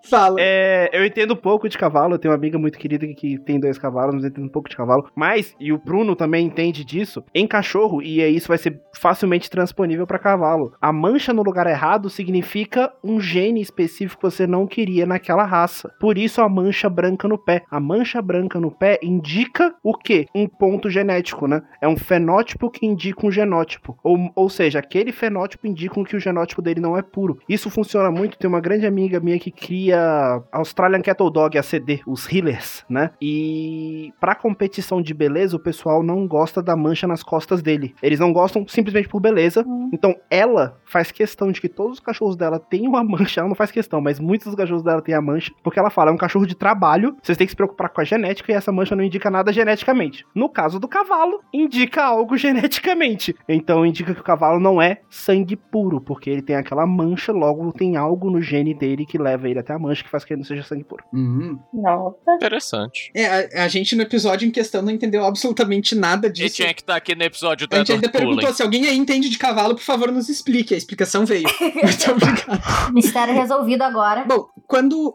Fala. É, eu entendo um pouco de cavalo, eu tenho uma amiga muito querida que, que tem dois cavalos, mas eu entendo um pouco de cavalo. Mas, e o Bruno também entende disso, em cachorro, e aí isso vai ser facilmente transponível pra cavalo. A mancha no lugar errado significa um gene específico que você não queria naquela raça. Por isso a mancha branca no pé. A mancha branca no pé indica o quê? Um ponto genético, né? É um fenótipo que indica um genótipo. Ou, ou seja, aquele fenótipo indica que o genótipo dele não é puro. Isso funciona muito. Tem uma grande amiga minha que cria Australian Cattle Dog, ACD, os healers, né? E pra competição de beleza, o pessoal não gosta da mancha nas costas dele. Eles não gostam simplesmente por beleza. Então ela faz questão de que todos os cachorros dela tenham a mancha. Ela não faz questão, mas muitos dos cachorros dela têm a mancha, porque ela fala, é um cachorro de trabalho, vocês têm que se preocupar com a genética e essa mancha não indica nada geneticamente. No caso do cavalo, indica algo [laughs] geneticamente. Então indica que o cavalo não é sangue puro, porque ele tem aquela mancha, logo tem algo no gene dele que leva ele até a mancha que faz que ele não seja sangue puro. Uhum. Nossa. Interessante. É, a, a gente no episódio em questão não entendeu absolutamente nada E disso. tinha que estar aqui no episódio do A gente ainda Cullen. perguntou se alguém aí entende de cavalo, por favor, nos explique. A explicação veio. [laughs] Muito obrigado. Mistério resolvido agora. Bom, quando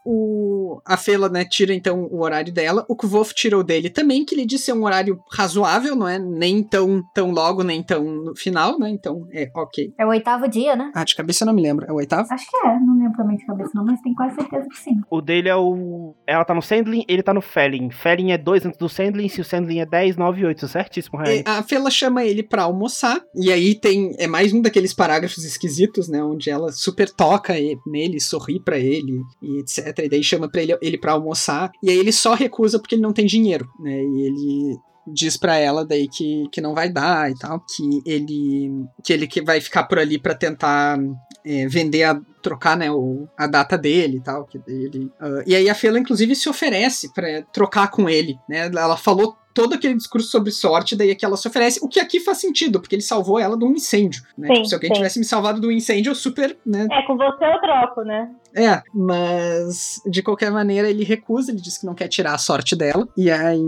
o, a Fela, né, tira então o horário dela, o Kvolf tirou dele também, que ele disse ser um horário razoável, não é nem tão, tão logo, nem tão no final, né? Então é ok. É o oitavo dia, né? Ah, de cabeça eu não me lembro. É o oitavo? Acho que é, não lembro também de cabeça não, mas tenho quase certeza que sim. O dele é o. Ela tá no Sandlin, ele tá no Felling. Felling é 2 antes do Sandlin, se o Sandlin é 10, 9 e 8. Certíssimo, Ryan. E a Fela chama ele pra almoçar, e aí tem. É mais um daqueles parágrafos esquisitos, né? Onde ela super toca nele, sorri pra ele, e etc. E daí chama pra ele, ele pra almoçar. E aí ele só recusa porque ele não tem dinheiro, né? E ele diz pra ela daí que, que não vai dar e tal, que ele que ele que vai ficar por ali pra tentar é, vender a trocar né, o, a data dele e tal, que ele, ah, e aí a Fela inclusive se oferece pra trocar com ele, né? Ela falou todo aquele discurso sobre sorte, daí é que ela se oferece, o que aqui faz sentido, porque ele salvou ela de um incêndio, né? Sim, Tipo, se alguém sim. tivesse me salvado do incêndio, eu super, né, É, com você eu troco, né? é, mas de qualquer maneira ele recusa, ele diz que não quer tirar a sorte dela. E aí.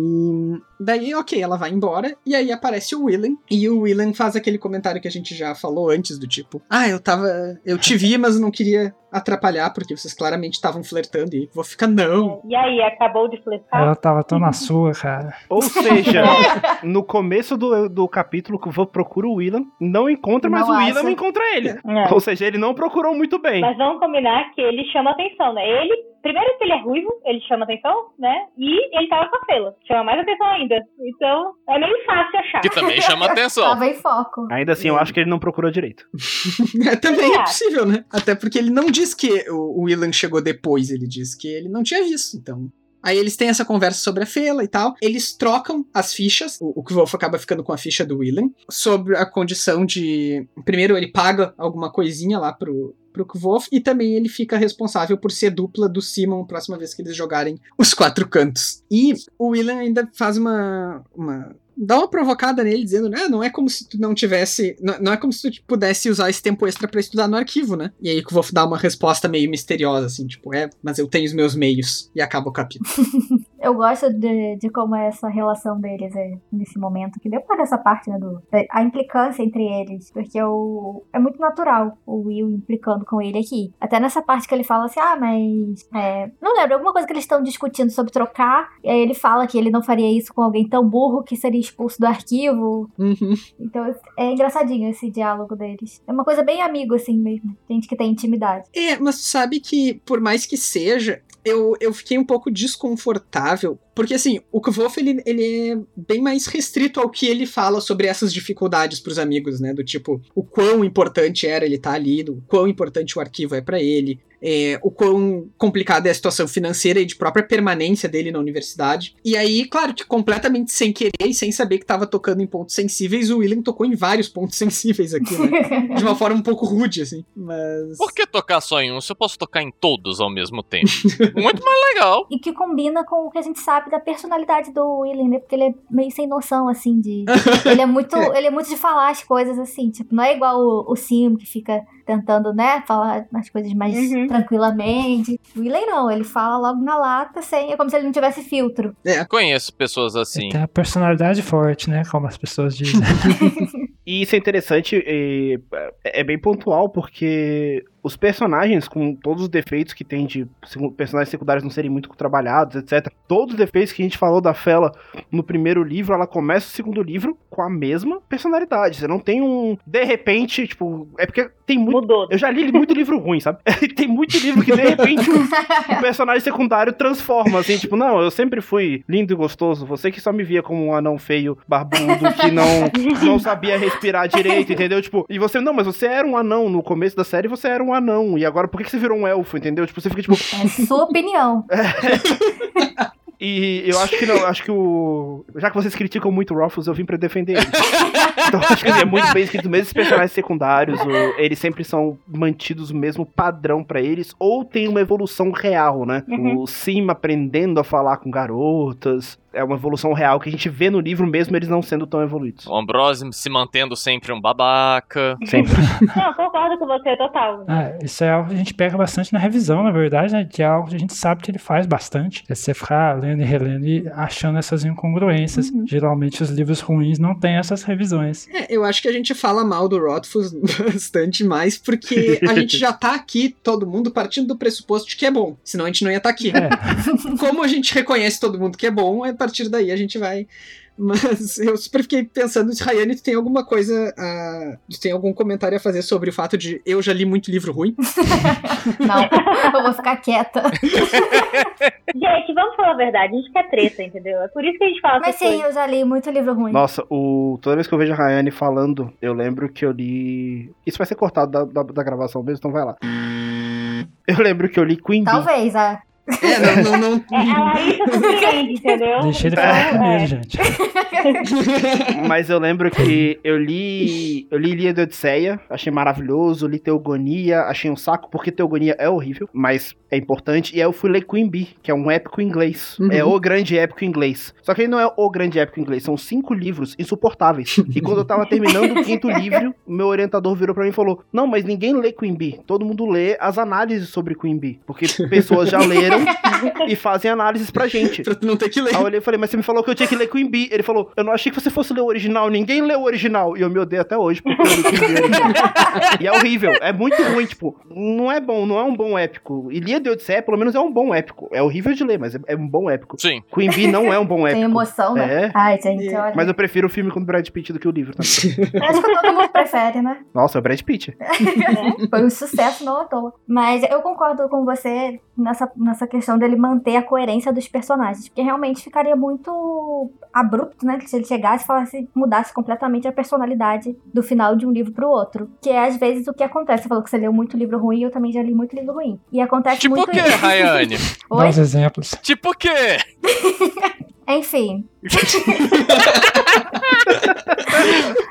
Daí, ok, ela vai embora. E aí aparece o Willen. E o Willen faz aquele comentário que a gente já falou antes, do tipo: Ah, eu tava. Eu te vi, mas não queria atrapalhar, porque vocês claramente estavam flertando. E vou ficar, não. E aí, acabou de flertar? Ela tava tão na sua, cara. Ou seja, [laughs] no começo do, do capítulo que eu procuro o William, não encontra, mas Não o William acha. encontra ele. É. Ou seja, ele não procurou muito bem. Mas vamos combinar que ele chama atenção, né? Ele, primeiro que ele é ruivo, ele chama atenção, né? E ele tava com a Fela. Chama mais atenção ainda. Então, é meio fácil achar. Que também chama atenção. Tava em foco. Ainda assim, eu acho que ele não procurou direito. [laughs] É, também é É. possível, né? Até porque ele não diz que o, Willen chegou depois, ele diz que ele não tinha visto, então. Aí eles têm essa conversa sobre a Fela e tal. Eles trocam as fichas. O, o Kvolf acaba ficando com a ficha do Willen. Sobre a condição de. Primeiro, ele paga alguma coisinha lá pro, pro Kvolf. E também ele fica responsável por ser dupla do Simon próxima vez que eles jogarem os quatro cantos. E o Willen ainda faz uma. uma dá uma provocada nele, dizendo, né, não é como se tu não tivesse, não, não é como se tu pudesse usar esse tempo extra pra estudar no arquivo, né? E aí que eu dar uma resposta meio misteriosa, assim, tipo, é, mas eu tenho os meus meios. E acaba o capítulo. [laughs] Eu gosto de, de como é essa relação deles é, nesse momento, que depois dessa parte, né, do, a implicância entre eles, porque o, é muito natural o Will implicando com ele aqui. Até nessa parte que ele fala assim, ah, mas, é, não lembro, alguma coisa que eles estão discutindo sobre trocar, e aí ele fala que ele não faria isso com alguém tão burro que seria expulso do arquivo, Uhum. então é engraçadinho esse diálogo deles. É uma coisa bem amigo, assim mesmo, gente que tem intimidade. É, mas tu sabe que, por mais que seja, eu, eu fiquei um pouco desconfortável Porque assim, o Kvolf, ele, ele é bem mais restrito ao que ele fala sobre essas dificuldades pros amigos, né? Do tipo, o quão importante era ele estar tá ali, o quão importante o arquivo é para ele, é, o quão complicada é a situação financeira e de própria permanência dele na universidade. E aí, claro que completamente sem querer e sem saber que estava tocando em pontos sensíveis, o William tocou em vários pontos [laughs] sensíveis aqui, né? [laughs] de uma forma um pouco rude, assim. Mas. Por que tocar só em um se eu posso tocar em todos ao mesmo tempo? Muito mais legal. E que combina com o que a gente sabe da personalidade do William, né? Porque ele é meio sem noção, assim, de. [laughs] ele é muito. ele é muito de falar as coisas assim, tipo, não é igual o, o Sim que fica tentando, né, falar as coisas mais uhum. tranquilamente. O Willen não, ele fala logo na lata, sem, é como se ele não tivesse filtro. É. Conheço pessoas assim. Ele tem a personalidade forte, né, como as pessoas dizem. [laughs] e isso é interessante, é, é bem pontual, porque os personagens, com todos os defeitos que tem de personagens secundários não serem muito trabalhados, etc. Todos os defeitos que a gente falou da Fela no primeiro livro, ela começa o segundo livro com a mesma personalidade. Você não tem um. De repente, tipo. É porque tem muito. Mudou. Eu já li muito livro ruim, sabe? [laughs] tem muito livro que de repente o, personagem secundário transforma, assim, tipo, não, eu sempre fui lindo e gostoso. Você que só me via como um anão feio, barbudo, que não, não sabia respirar direito, entendeu? Tipo, e você, não, mas você era um anão no começo da série, você era um anão. E agora, por que, que você virou um elfo, entendeu? Tipo, você fica tipo. É sua opinião. [laughs] É. [laughs] E eu acho que não, acho que o. Já que vocês criticam muito o Ruffles, eu vim pra defender ele. [laughs] então acho que ele é muito bem escrito, mesmo os personagens secundários, o... eles sempre são mantidos o mesmo padrão para eles, ou tem uma evolução real, né? Uhum. O Sim aprendendo a falar com garotas, é uma evolução real que a gente vê no livro, mesmo eles não sendo tão evoluídos. O Ambrose se mantendo sempre um babaca. Sempre. [laughs] não, concordo com você, total. Ah, isso é algo que a gente pega bastante na revisão, na verdade, né? Que é algo que a gente sabe que ele faz bastante. É você ficar lendo e relendo e achando essas incongruências. Uhum. Geralmente os livros ruins não têm essas revisões. É, eu acho que a gente fala mal do Rothfuss [laughs] bastante mais porque a gente já tá aqui, todo mundo, partindo do pressuposto de que é bom. Senão a gente não ia estar tá aqui. É. Como a gente reconhece todo mundo que é bom, é partir daí a gente vai. Mas [laughs] eu super fiquei pensando se Rayane tem alguma coisa. A... tem algum comentário a fazer sobre o fato de eu já li muito livro ruim? [laughs] Não, eu vou ficar quieta. [laughs] gente, vamos falar a verdade, a gente quer treta, entendeu? É por isso que a gente fala Mas sim, coisa. eu já li muito livro ruim. Nossa, o... toda vez que eu vejo a Rayane falando, eu lembro que eu li. Isso vai ser cortado da, da, da gravação mesmo, então vai lá. Eu lembro que eu li Queen Talvez, Bee. ah. É, não, não, não... É, a Larissa [laughs] entendeu? Deixa ele falar então, primeiro, é. gente. [laughs] Mas eu lembro que eu li. Eu li Ilha da Odisseia, achei maravilhoso, li Teogonia, achei um saco, porque Teogonia é horrível, mas é importante. E aí eu fui ler Queen Bee, que é um épico inglês. Uhum. É o grande épico inglês. Só que ele não é o grande épico inglês, são cinco livros insuportáveis. e quando eu tava terminando o quinto livro, meu orientador virou para mim e falou: Não, mas ninguém lê Queen Bee. Todo mundo lê as análises sobre Queen Bee. Porque pessoas já leram [laughs] [laughs] e fazem análises pra gente. pra tu não ter que ler. Aí eu olhei e falei, mas você me falou que eu tinha que ler Queen Bee. Ele falou, eu não achei que você fosse ler o original, ninguém leu o original. E eu me odeio até hoje porque eu li Queen Bee. [laughs] e é horrível, é muito ruim, tipo, não é bom, não é um bom épico. Ilíada de Odisseia, pelo menos, é um bom épico. É horrível de ler, mas é, é um bom épico. Sim. Queen Bee não é um bom [laughs] épico. Tem emoção, né? É. Ai, gente, olha. Mas eu prefiro o filme com o Brad Pitt do que o livro. Tá? Acho que todo mundo prefere, né? Nossa, é o Brad Pitt. Foi um sucesso, não à toa. Mas eu concordo com você nessa, nessa questão dele manter a coerência dos personagens. Porque realmente ficaria muito abrupto, né? Se ele chegasse e falasse, mudasse completamente a personalidade do final de um livro pro outro. Que é às vezes o que acontece. Você falou que você leu muito livro ruim, eu também já li muito livro ruim. E acontece tipo muito o quê. Rayane? [laughs] Dá uns exemplos. Tipo o quê? [laughs] Enfim. [laughs]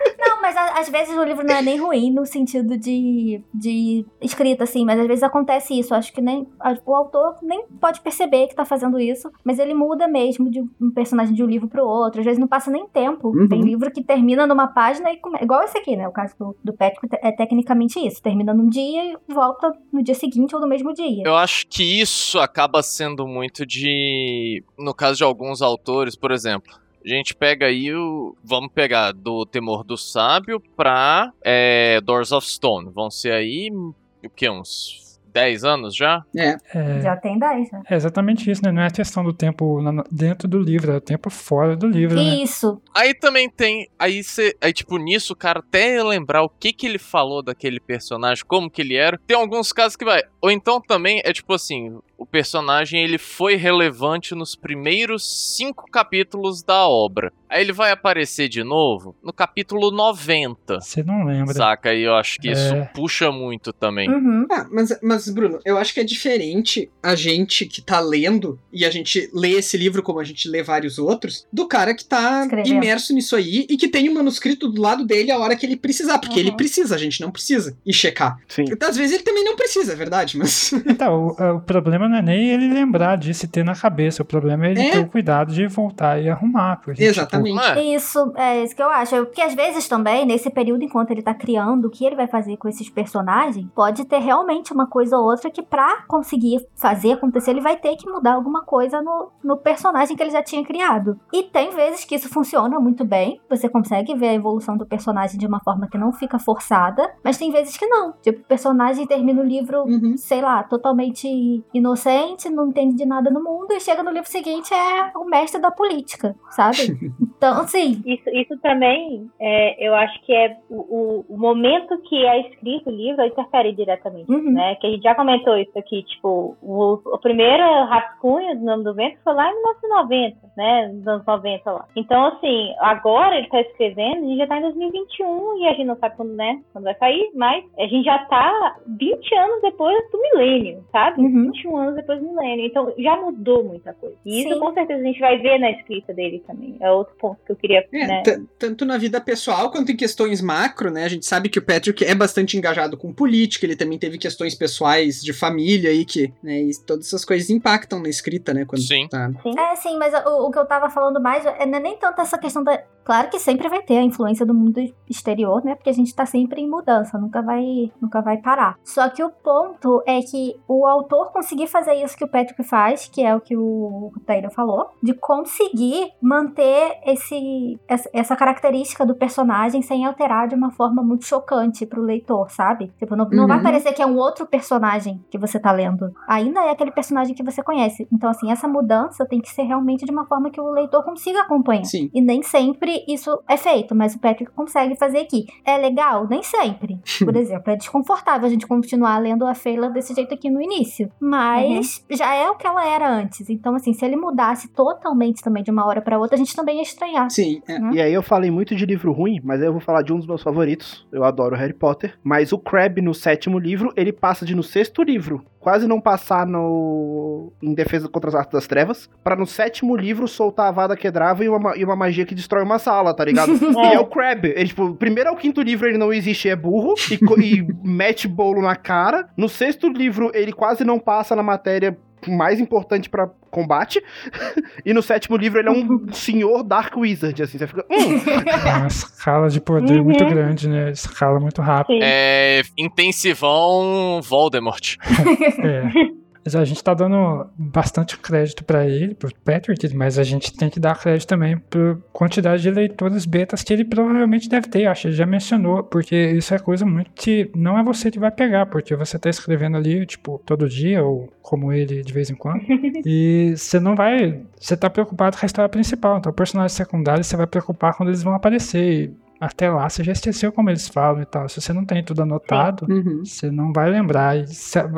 às vezes o livro não é nem ruim no sentido de, de escrita, assim, mas às vezes acontece isso. Acho que nem o autor nem pode perceber que tá fazendo isso, mas ele muda mesmo de um personagem de um livro pro outro. Às vezes não passa nem tempo. Uhum. Tem livro que termina numa página e come... igual esse aqui, né? O caso do, do Pético é tecnicamente isso. Termina num dia e volta no dia seguinte ou no mesmo dia. Eu acho que isso acaba sendo muito de. No caso de alguns autores, por exemplo. A gente pega aí o. Vamos pegar do Temor do Sábio pra é, Doors of Stone. Vão ser aí. O que? Uns 10 anos já? É. É, Já tem 10, né? é exatamente isso, né? Não é a questão do tempo dentro do livro, é o tempo fora do livro, né? Isso. Aí também tem. Aí você. Aí, tipo, nisso, o cara até lembrar o que que ele falou daquele personagem, como que ele era. Tem alguns casos que vai. Ou então também é tipo assim. O personagem ele foi relevante nos primeiros cinco capítulos da obra. Aí ele vai aparecer de novo no capítulo 90. Você não lembra. Saca? E eu acho que é. isso puxa muito também. Uhum. Ah, mas, mas, Bruno, eu acho que é diferente a gente que tá lendo, e a gente lê esse livro como a gente lê vários outros, do cara que tá Escrevendo. imerso nisso aí e que tem o um manuscrito do lado dele a hora que ele precisar. Porque uhum. ele precisa, a gente não precisa ir checar. Sim. Às vezes ele também não precisa, é verdade, mas. Então, o, o problema não é nem ele lembrar disso e ter na cabeça. O problema é ele é. ter o cuidado de voltar e arrumar. Porque, tipo, Exatamente. É. Isso, é isso que eu acho. Porque às vezes também, nesse período, enquanto ele tá criando o que ele vai fazer com esses personagens, pode ter realmente uma coisa ou outra que pra conseguir fazer acontecer, ele vai ter que mudar alguma coisa no, no personagem que ele já tinha criado. E tem vezes que isso funciona muito bem, você consegue ver a evolução do personagem de uma forma que não fica forçada, mas tem vezes que não. Tipo, o personagem termina o livro, uhum. sei lá, totalmente inocente, não entende de nada no mundo, e chega no livro seguinte é o mestre da política, sabe? [laughs] Então, sim. Isso, isso também, é, eu acho que é o, o, momento que é escrito o livro interfere diretamente, uhum. né? Que a gente já comentou isso aqui, tipo, o, o primeiro rascunho do Nome do Vento foi lá em 1990, né? Nos anos 90 lá. Então, assim, agora ele tá escrevendo, a gente já tá em 2021 e a gente não sabe quando, né? Quando vai sair, mas a gente já tá 20 anos depois do milênio, sabe? Uhum. 21 anos depois do milênio. Então, já mudou muita coisa. E isso, Sim. com certeza, a gente vai ver na escrita dele também. É outro ponto que eu queria. É, né? Tanto na vida pessoal quanto em questões macro, né? A gente sabe que o Patrick é bastante engajado com política, ele também teve questões pessoais de família aí que, né? E todas essas coisas impactam na escrita, né? Quando sim. Tá... sim. É, sim, mas o, o, que eu tava falando mais é, não é nem tanto essa questão da. Claro que sempre vai ter a influência do mundo exterior, né? Porque a gente tá sempre em mudança, nunca vai, nunca vai parar. Só que o ponto é que o autor conseguir fazer isso que o Patrick faz, que é o que o Taylor falou, de conseguir manter esse, essa característica do personagem sem alterar de uma forma muito chocante pro leitor, sabe? Tipo, não, não uhum. vai parecer que é um outro personagem que você tá lendo. Ainda é aquele personagem que você conhece. Então, assim, essa mudança tem que ser realmente de uma forma que o leitor consiga acompanhar. Sim. E nem sempre isso é feito, mas o Patrick consegue fazer aqui. É legal? Nem sempre. [laughs] Por exemplo, é desconfortável a gente continuar lendo a Feila desse jeito aqui no início. Mas uhum. já é o que ela era antes. Então, assim, se ele mudasse totalmente também de uma hora para outra, a gente também ia estranhar. Sim. É. Né? E aí eu falei muito de livro ruim, mas aí eu vou falar de um dos meus favoritos. Eu adoro Harry Potter. Mas o Crab, no sétimo livro, ele passa de no sexto livro quase não passar no em Defesa contra as Artes das Trevas, para no sétimo livro soltar a Vada Quedrava e uma, e uma magia que destrói uma sala, tá ligado? é. [laughs] E é o Crab. Ele, tipo, primeiro ao quinto livro ele não existe, é burro, e, e [laughs] mete bolo na cara. No sexto livro ele quase não passa na matéria mais importante para combate. [laughs] e no sétimo livro ele é um [laughs] senhor Dark Wizard, assim, você fica. Hum. É uma escala de poder uhum. muito grande, né? Escala muito rápida. É intensivão Voldemort. [laughs] é. Mas a gente tá dando bastante crédito para ele, pro Patrick, mas a gente tem que dar crédito também por quantidade de leitores betas que ele provavelmente deve ter. Acho que ele já mencionou, porque isso é coisa muito que não é você que vai pegar, porque você tá escrevendo ali, tipo, todo dia, ou como ele de vez em quando, [laughs] e você não vai. Você tá preocupado com a história principal. Então, o personagem secundário você vai preocupar quando eles vão aparecer até lá você já esqueceu como eles falam e tal. Se você não tem tudo anotado, uhum. você não vai lembrar. E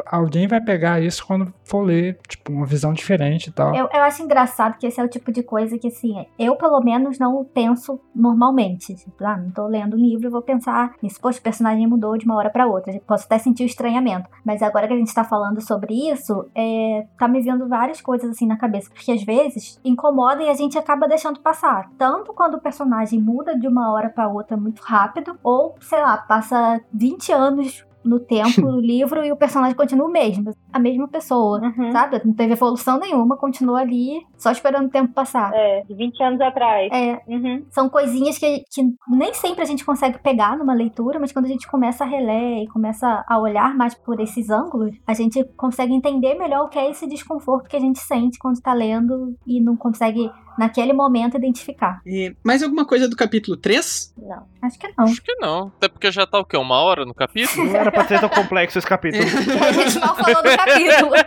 alguém vai pegar isso quando for ler, tipo, uma visão diferente e tal. Eu, eu acho engraçado que esse é o tipo de coisa que, assim, eu pelo menos não penso normalmente. Tipo, ah, não tô lendo um livro e vou pensar nisso. Poxa, o personagem mudou de uma hora para outra. Posso até sentir o estranhamento. Mas agora que a gente tá falando sobre isso, é, tá me vindo várias coisas assim na cabeça. Porque às vezes incomoda e a gente acaba deixando passar. Tanto quando o personagem muda de uma hora para outra muito rápido, ou, sei lá, passa 20 anos no tempo [laughs] do livro e o personagem continua o mesmo. A mesma pessoa, uhum. sabe? Não teve evolução nenhuma, continua ali, só esperando o tempo passar. É, de 20 anos atrás. É. Uhum. São coisinhas que, que nem sempre a gente consegue pegar numa leitura, mas quando a gente começa a reler e começa a olhar mais por esses ângulos, a gente consegue entender melhor o que é esse desconforto que a gente sente quando está lendo e não consegue naquele momento, identificar. E mais alguma coisa do capítulo 3? Não, acho que não. Acho que não. Até porque já tá o quê? Uma hora no capítulo? Não era pra ser tão complexo esse capítulo. [laughs] A gente não falou do capítulo. [laughs]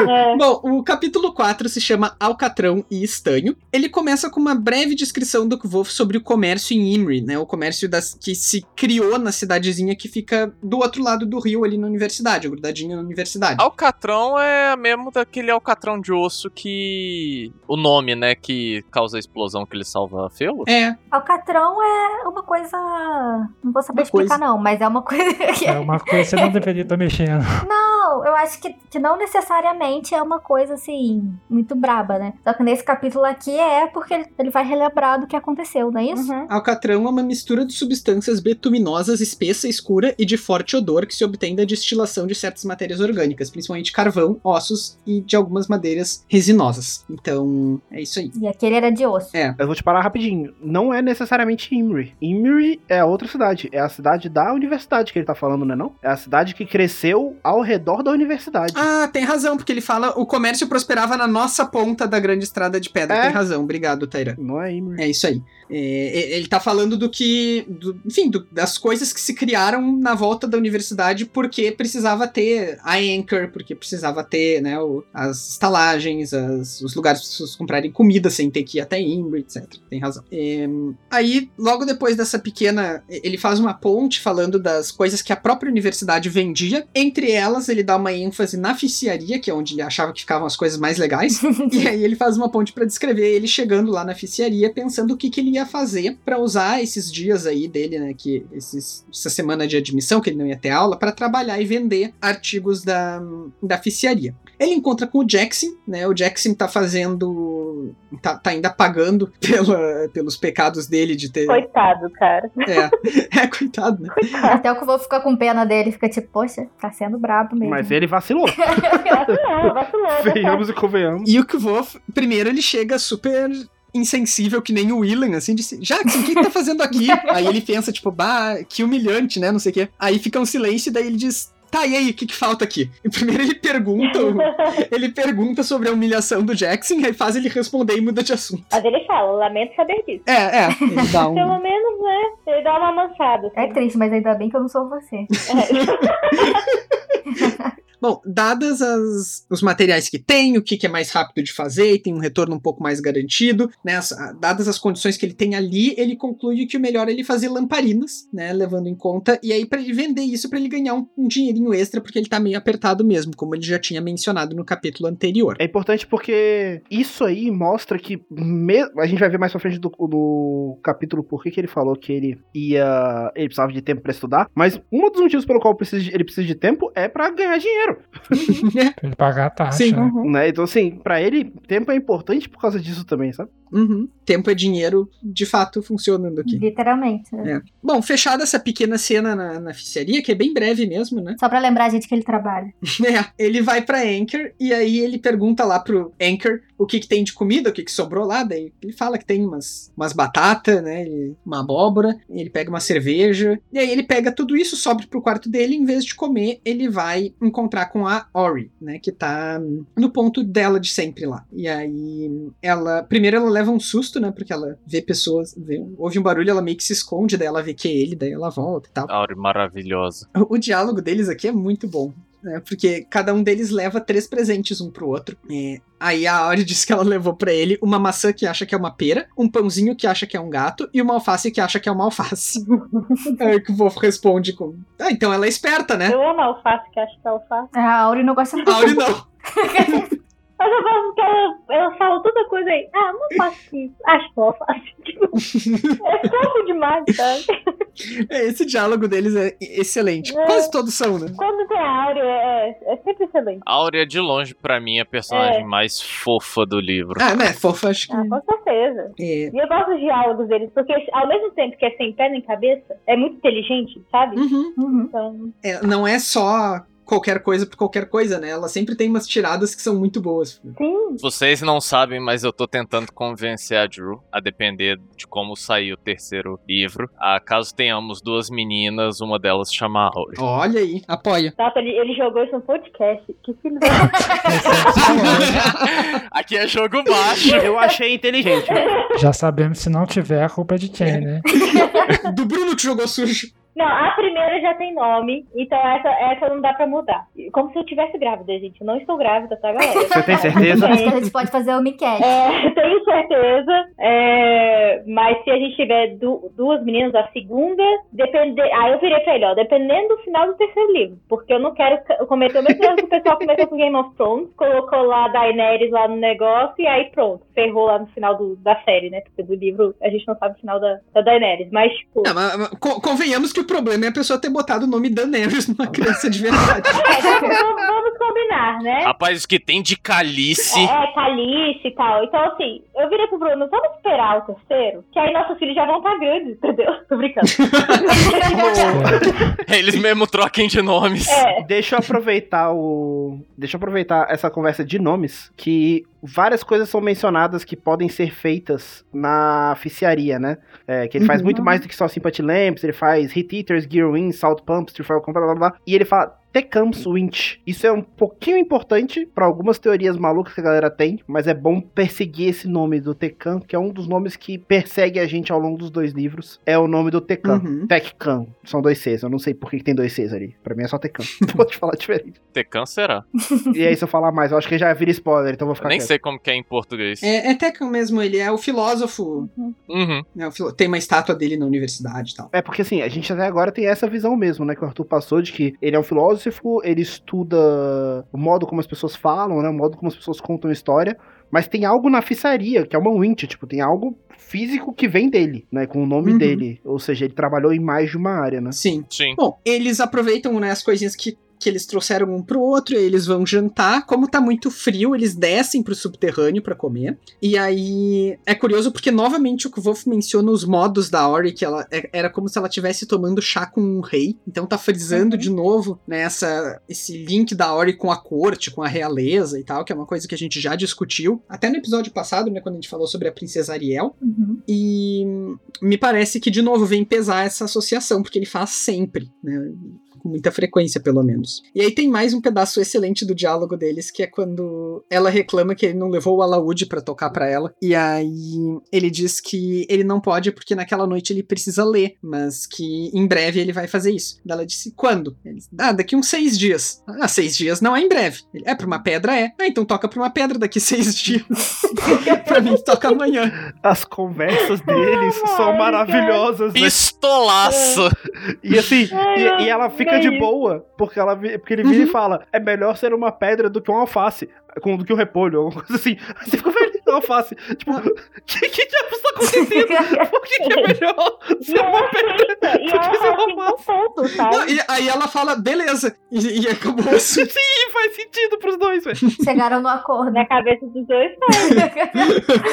É. Bom, o capítulo 4 se chama Alcatrão e Estanho. Ele começa com uma breve descrição do Kvolf sobre o comércio em Imri, né? O comércio das, que se criou na cidadezinha que fica do outro lado do rio, ali na universidade, grudadinho na universidade. Alcatrão é mesmo daquele alcatrão de osso que. O nome, né? Que causa a explosão que ele salva a Felo? É, Alcatrão é uma coisa. Não vou saber Uma coisa. explicar, não, mas é uma coisa. [laughs] que- É uma coisa que você não deveria estar mexendo. Não, eu acho que, que não necessariamente é uma coisa assim, muito braba, né? Só que nesse capítulo aqui é porque ele, ele vai relembrar do que aconteceu, não é isso? Uhum. Alcatrão é uma mistura de substâncias betuminosas, espessa, escura e de forte odor que se obtém da destilação de certas matérias orgânicas, principalmente carvão, ossos e de algumas madeiras resinosas. Então, é isso aí. E aquele era de osso. É. Eu vou te parar rapidinho. Não é necessariamente Imri. Imri é a outra cidade. É a cidade da universidade que ele tá falando, não é não? É a cidade que cresceu ao redor da universidade. Ah, tem razão, porque ele fala o comércio prosperava na nossa ponta da grande estrada de pedra. É. Tem razão, obrigado, Taira. Não é Imri. É isso aí. É, ele tá falando do que. do- enfim, do- das coisas que se criaram na volta da universidade porque precisava ter a Anchor, porque precisava ter né, o- as estalagens, as- os lugares para as pessoas comprarem comida sem ter que ir até Imbra, etc. Tem razão. É, aí, logo depois dessa pequena. Ele faz uma ponte falando das coisas que a própria universidade vendia. Entre elas, ele dá uma ênfase na ficiaria, que é onde ele achava que ficavam as coisas mais legais. [laughs] E aí ele faz uma ponte pra descrever ele chegando lá na ficiaria, pensando o que, que ele ia fazer pra usar esses dias aí dele, né, que esses, essa semana de admissão que ele não ia ter aula, pra trabalhar e vender artigos da, da ficiaria. Ele encontra com o Jackson, né? O Jackson tá fazendo. tá, tá ainda pagando [laughs] pela, pelos pecados dele de ter. Coitado, cara. É, [laughs] é, coitado, né? Até o que eu vou ficar com pena dele, fica tipo, poxa, tá sendo brabo mesmo. Mas ele vacilou. [laughs] Vacilou, vacilou. Venhamos e convenhamos. E o Kvof, primeiro ele chega super insensível que nem o Willan, assim, disse, Jackson, o que, que tá fazendo aqui? aí ele pensa, tipo, bah, que humilhante, né, não sei o quê. Aí fica um silêncio e daí ele diz, tá, e aí, o que que falta aqui? E primeiro ele pergunta, [laughs] ele pergunta sobre a humilhação do Jackson, aí faz ele responder e muda de assunto. Mas ele fala, lamento saber disso. É, é, ele dá um... Pelo menos, né? Ele dá uma amansada. É assim. triste, mas ainda bem que eu não sou você. [laughs] [laughs] Bom, dadas as, os materiais que tem, o que, que é mais rápido de fazer e tem um retorno um pouco mais garantido, né? as- dadas as condições que ele tem ali, ele conclui que o melhor é ele fazer lamparinas, né? Levando em conta, e aí para ele vender isso para ele ganhar um, um dinheirinho extra, porque ele tá meio apertado mesmo, como ele já tinha mencionado no capítulo anterior. É importante porque isso aí mostra que me- a gente vai ver mais pra frente do, do capítulo por que ele falou que ele ia ele precisava de tempo pra estudar, mas um dos motivos pelo qual precisa ele precisa de tempo é pra ganhar dinheiro, Pra ele pagar a taxa. Sim. né? né? Então assim, pra ele tempo é importante por causa disso também, sabe? Uhum. Tempo é dinheiro, de fato, funcionando aqui. Literalmente. É. Bom, fechada essa pequena cena na, na ficiaria, que é bem breve mesmo, né? Só pra lembrar a gente que ele trabalha. [laughs] É, ele vai pra Anchor e aí ele pergunta lá pro Anchor o que, que tem de comida, o que, que sobrou lá. Daí ele fala que tem umas, umas batatas, né? uma abóbora, ele pega uma cerveja. E aí ele pega tudo isso, sobe pro quarto dele. Em vez de comer, ele vai encontrar com a Ori, né? Que tá no ponto dela de sempre lá. E aí ela. Primeiro ela leva um susto, né? Porque ela vê pessoas. Vê, ouve um barulho, ela meio que se esconde, daí ela vê que é ele, daí ela volta e tal. Auri maravilhosa. O diálogo deles aqui é muito bom. Né, porque cada um deles leva três presentes um pro outro. É, aí a Auri [laughs] diz que ela levou pra ele uma maçã que acha que é uma pera, um pãozinho que acha que é um gato e uma alface que acha que é uma alface. [laughs] aí que o Wolf responde com: Ah, então ela é esperta, né? Eu amo a alface, que acho que é alface. A Auri não gosta muito. A Auri não. [laughs] Mas eu gosto que ela, ela fala toda coisa aí. Ah, não faço isso. Acho que eu faço. Tipo, é fofo demais, sabe? É, Esse diálogo deles é excelente. É. Quase todos são, né? Quando tem a Áurea, é, é sempre excelente. Áurea, de longe, pra mim, é a personagem mais fofa do livro. Ah, né? Fofa, acho que. Ah, com certeza. É. E eu gosto dos diálogos deles, porque ao mesmo tempo que é sem pé nem cabeça, é muito inteligente, sabe? Uhum. Uhum. Então, É, não é só qualquer coisa por qualquer coisa, né? Ela sempre tem umas tiradas que são muito boas. Sim. Vocês não sabem, mas eu tô tentando convencer a Drew, a depender de como sair o terceiro livro, a caso tenhamos duas meninas, uma delas chama Auri. Olha aí, apoia. Nossa, ele, ele jogou isso no podcast. Que filho da... [laughs] Aqui é jogo baixo. Eu achei inteligente. Já sabemos, se não tiver, a culpa é de quem, né? Do Bruno que jogou sujo. Não, a primeira já tem nome, então essa, essa não dá pra mudar. Como se eu tivesse grávida, gente. Eu não estou grávida, tá, galera? [laughs] Você tem certeza? Acho que a gente pode fazer o Miquete. É, [laughs] tenho certeza. É, mas se a gente tiver du duas meninas, a segunda, depende. Aí eu virei pra ele, ó, dependendo do final do terceiro livro. Porque eu não quero cometer o mesmo erro que o pessoal começou com Game of Thrones, colocou lá a Daenerys lá no negócio e aí pronto, ferrou lá no final do, da série, né? Porque do livro a gente não sabe o final da, da Daenerys. Mas, tipo. Não, mas, mas, convenhamos que o problema é a pessoa ter botado o nome Daenerys numa [laughs] criança de verdade. É, vamos, vamos combinar, né? Rapaz, o que tem de calice. É, calice e tal. Então, assim, eu virei pro Bruno, vamos esperar o terceiro? Que aí nossos filhos já vão estar grandes, entendeu? Tô brincando. Eles mesmo troquem de nomes. É. Deixa eu aproveitar o. Deixa eu aproveitar essa conversa de nomes, que várias coisas são mencionadas que podem ser feitas na oficiaria, né? É, que ele faz Uhum. muito mais do que só Sympathy Lamps, ele faz Heat Eaters, Gear Wings, Salt Pumps, Trifle blá blá blá. E ele fala Tecams Winch. Isso é um pouquinho importante pra algumas teorias malucas que a galera tem, mas é bom perseguir esse nome do Tecan, que é um dos nomes que persegue a gente ao longo dos dois livros. É o nome do Tecan. Uhum. Teccan. São dois Cs. Eu não sei por que que tem dois Cs ali. Pra mim é só Tecan. [laughs] Vou te falar diferente. Tecan será. [laughs] E aí, se eu falar mais, eu acho que já vira spoiler, então eu vou Eu ficar nem quieto. sei como que é em português. É, é mesmo, ele é o filósofo. Uhum. né, o filo- Tem uma estátua dele na universidade e tal. É porque assim, a gente até agora tem essa visão mesmo, né? Que o Arthur passou de que ele é um filósofo, ele estuda o modo como as pessoas falam, né? O modo como as pessoas contam história. Mas tem algo na feitiçaria, que é uma winch, tipo, tem algo físico que vem dele, né? Com o nome Uhum. dele. Ou seja, ele trabalhou em mais de uma área, né? Sim. Sim. Bom, eles aproveitam né, as coisinhas que, que eles trouxeram um pro outro, aí eles vão jantar. Como tá muito frio, eles descem pro subterrâneo pra comer. E aí é curioso porque novamente o Wolf menciona os modos da Ori, que ela é- era como se ela estivesse tomando chá com um rei. Então tá frisando de novo né, essa, esse link da Ori com a corte, com a realeza e tal, que é uma coisa que a gente já discutiu. Até no episódio passado, né, quando a gente falou sobre a princesa Ariel. Uhum. E me parece que, de novo, vem pesar essa associação, porque ele faz sempre, né? Com muita frequência, pelo menos. E aí tem mais um pedaço excelente do diálogo deles, que é quando ela reclama que ele não levou o alaúde pra tocar pra ela. E aí ele diz que ele não pode porque naquela noite ele precisa ler, mas que em breve ele vai fazer isso. Daí Ela disse, quando? Ele disse, ah, daqui uns seis dias. Ah, seis dias não é em breve. Ele, é, pra uma pedra é. Ah, então toca pra uma pedra daqui [laughs] seis dias. [laughs] pra mim toca amanhã. As conversas deles são maravilhosas, né? Pistolaço! E assim, e, e ela fica é de boa, porque, ela, porque ele vira Uhum. e fala: é melhor ser uma pedra do que um alface, com, do que um repolho, alguma coisa assim. [laughs] Aí você fica velho, um alface. Tipo, o [laughs] que, que diabos tá acontecendo? [laughs] Por que, que é melhor ser uma pedra? e ela Porque fala você assim, não ponto, e aí ela fala, beleza. E, e acabou o assunto. Sim, faz sentido pros dois, velho. Chegaram no acordo. Na cabeça dos dois, faz.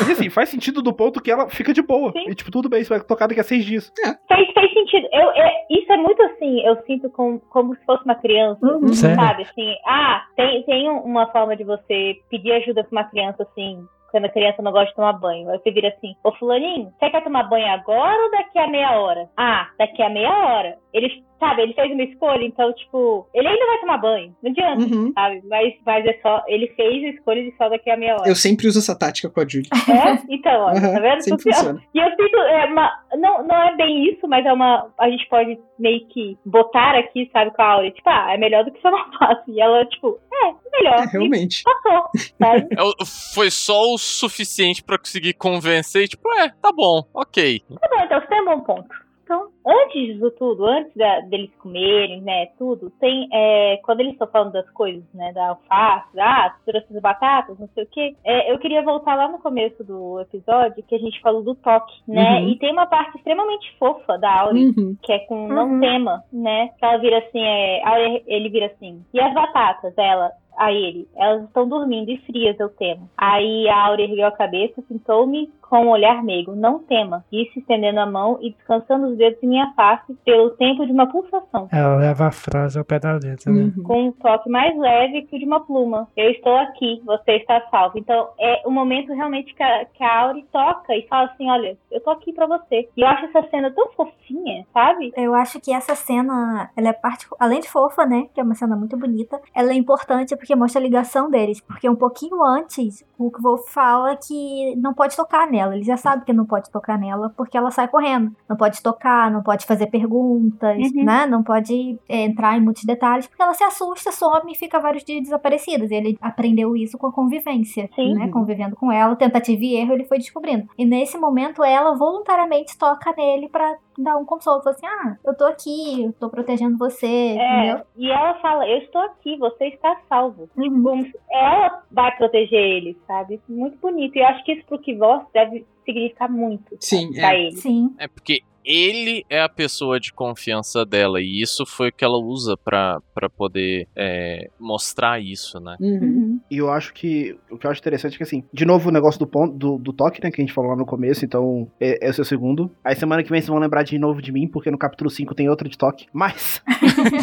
E assim, faz sentido do ponto que ela fica de boa. Sim. E tipo, tudo bem, isso vai tocar daqui a seis dias. faz, faz sentido. Eu, é- isso é muito assim, eu sinto com, como se fosse uma criança. Uhum. Sério? Sabe, assim, ah, tem, tem uma forma de você pedir ajuda pra uma criança, assim, quando a criança não gosta de tomar banho. Aí você vira assim, ô fulaninho, você quer tomar banho agora ou daqui a meia hora? Ah, daqui a meia hora. Ele, sabe, ele fez uma escolha, então, tipo, ele ainda vai tomar banho. Não adianta, Uhum. sabe? Mas, mas é só, ele fez a escolha de só daqui a meia hora. Eu sempre uso essa tática com a Julie. É? [laughs] Então, ó, Aham, tá vendo? sempre Funciona. funciona. E eu sinto, é uma, não, não é bem isso, mas é uma. A gente pode meio que botar aqui, sabe, com a Auri. Tipo, ah, é melhor do que se eu não faço. E ela, tipo, é, é melhor. É, realmente. E passou, [laughs] sabe? Eu- foi só o suficiente pra conseguir convencer, e tipo, é, tá bom, ok. Tá bom, então você tem um bom ponto. Então, antes disso tudo, antes da- deles comerem, né, tudo, tem, é, quando eles estão falando das coisas, né, da alface, ah, trouxe as batatas, não sei o quê, é, eu queria voltar lá no começo do episódio, que a gente falou do toque, né, Uhum. e tem uma parte extremamente fofa da Auri, Uhum. que é com não Uhum. tema, né? Que ela vira assim, é, a- ele vira assim, e as batatas, ela, a ele. Elas estão dormindo e frias, eu temo. Aí a Áurea ergueu a cabeça, pintou-me com um olhar meigo. Não tema, disse estendendo a mão e descansando os dedos em minha face pelo tempo de uma pulsação. Ela leva a frase ao pé da letra, né? Uhum. Com um toque mais leve que o de uma pluma. Eu estou aqui, você está salvo. Então é o momento realmente que a, que a Auri toca e fala assim: olha, eu tô aqui para você. E eu acho essa cena tão fofinha, sabe? Eu acho que essa cena, ela é parte, além de fofa, né? Que é uma cena muito bonita, ela é importante porque mostra a ligação deles. Porque um pouquinho antes, o Wolf fala que não pode tocar nela. Ele já sabe que não pode tocar nela porque ela sai correndo. Não pode tocar, não pode fazer perguntas, uhum. né? Não pode é, entrar em muitos detalhes porque ela se assusta, some e fica vários dias desaparecida. E ele aprendeu isso com a convivência, Sim. né? Convivendo com ela, tentativa e erro, ele foi descobrindo. E nesse momento ela voluntariamente toca nele para dar um consolo. Fala assim: ah, eu tô aqui, eu tô protegendo você. É, entendeu? E ela fala: eu estou aqui, você está salvo. Uhum. Ela vai proteger ele, sabe? Muito bonito. E eu acho que isso pro Kivos deve significar muito Sim, pra é. ele. Sim. É porque ele é a pessoa de confiança dela. E isso foi o que ela usa para poder é, mostrar isso, né? Uhum. uhum. E eu acho que o que eu acho interessante é que, assim, de novo o negócio do ponto do, do toque, né? Que a gente falou lá no começo, então é, é o seu segundo. Aí semana que vem vocês vão lembrar de novo de mim, porque no capítulo 5 tem outro de toque. Mas. [laughs]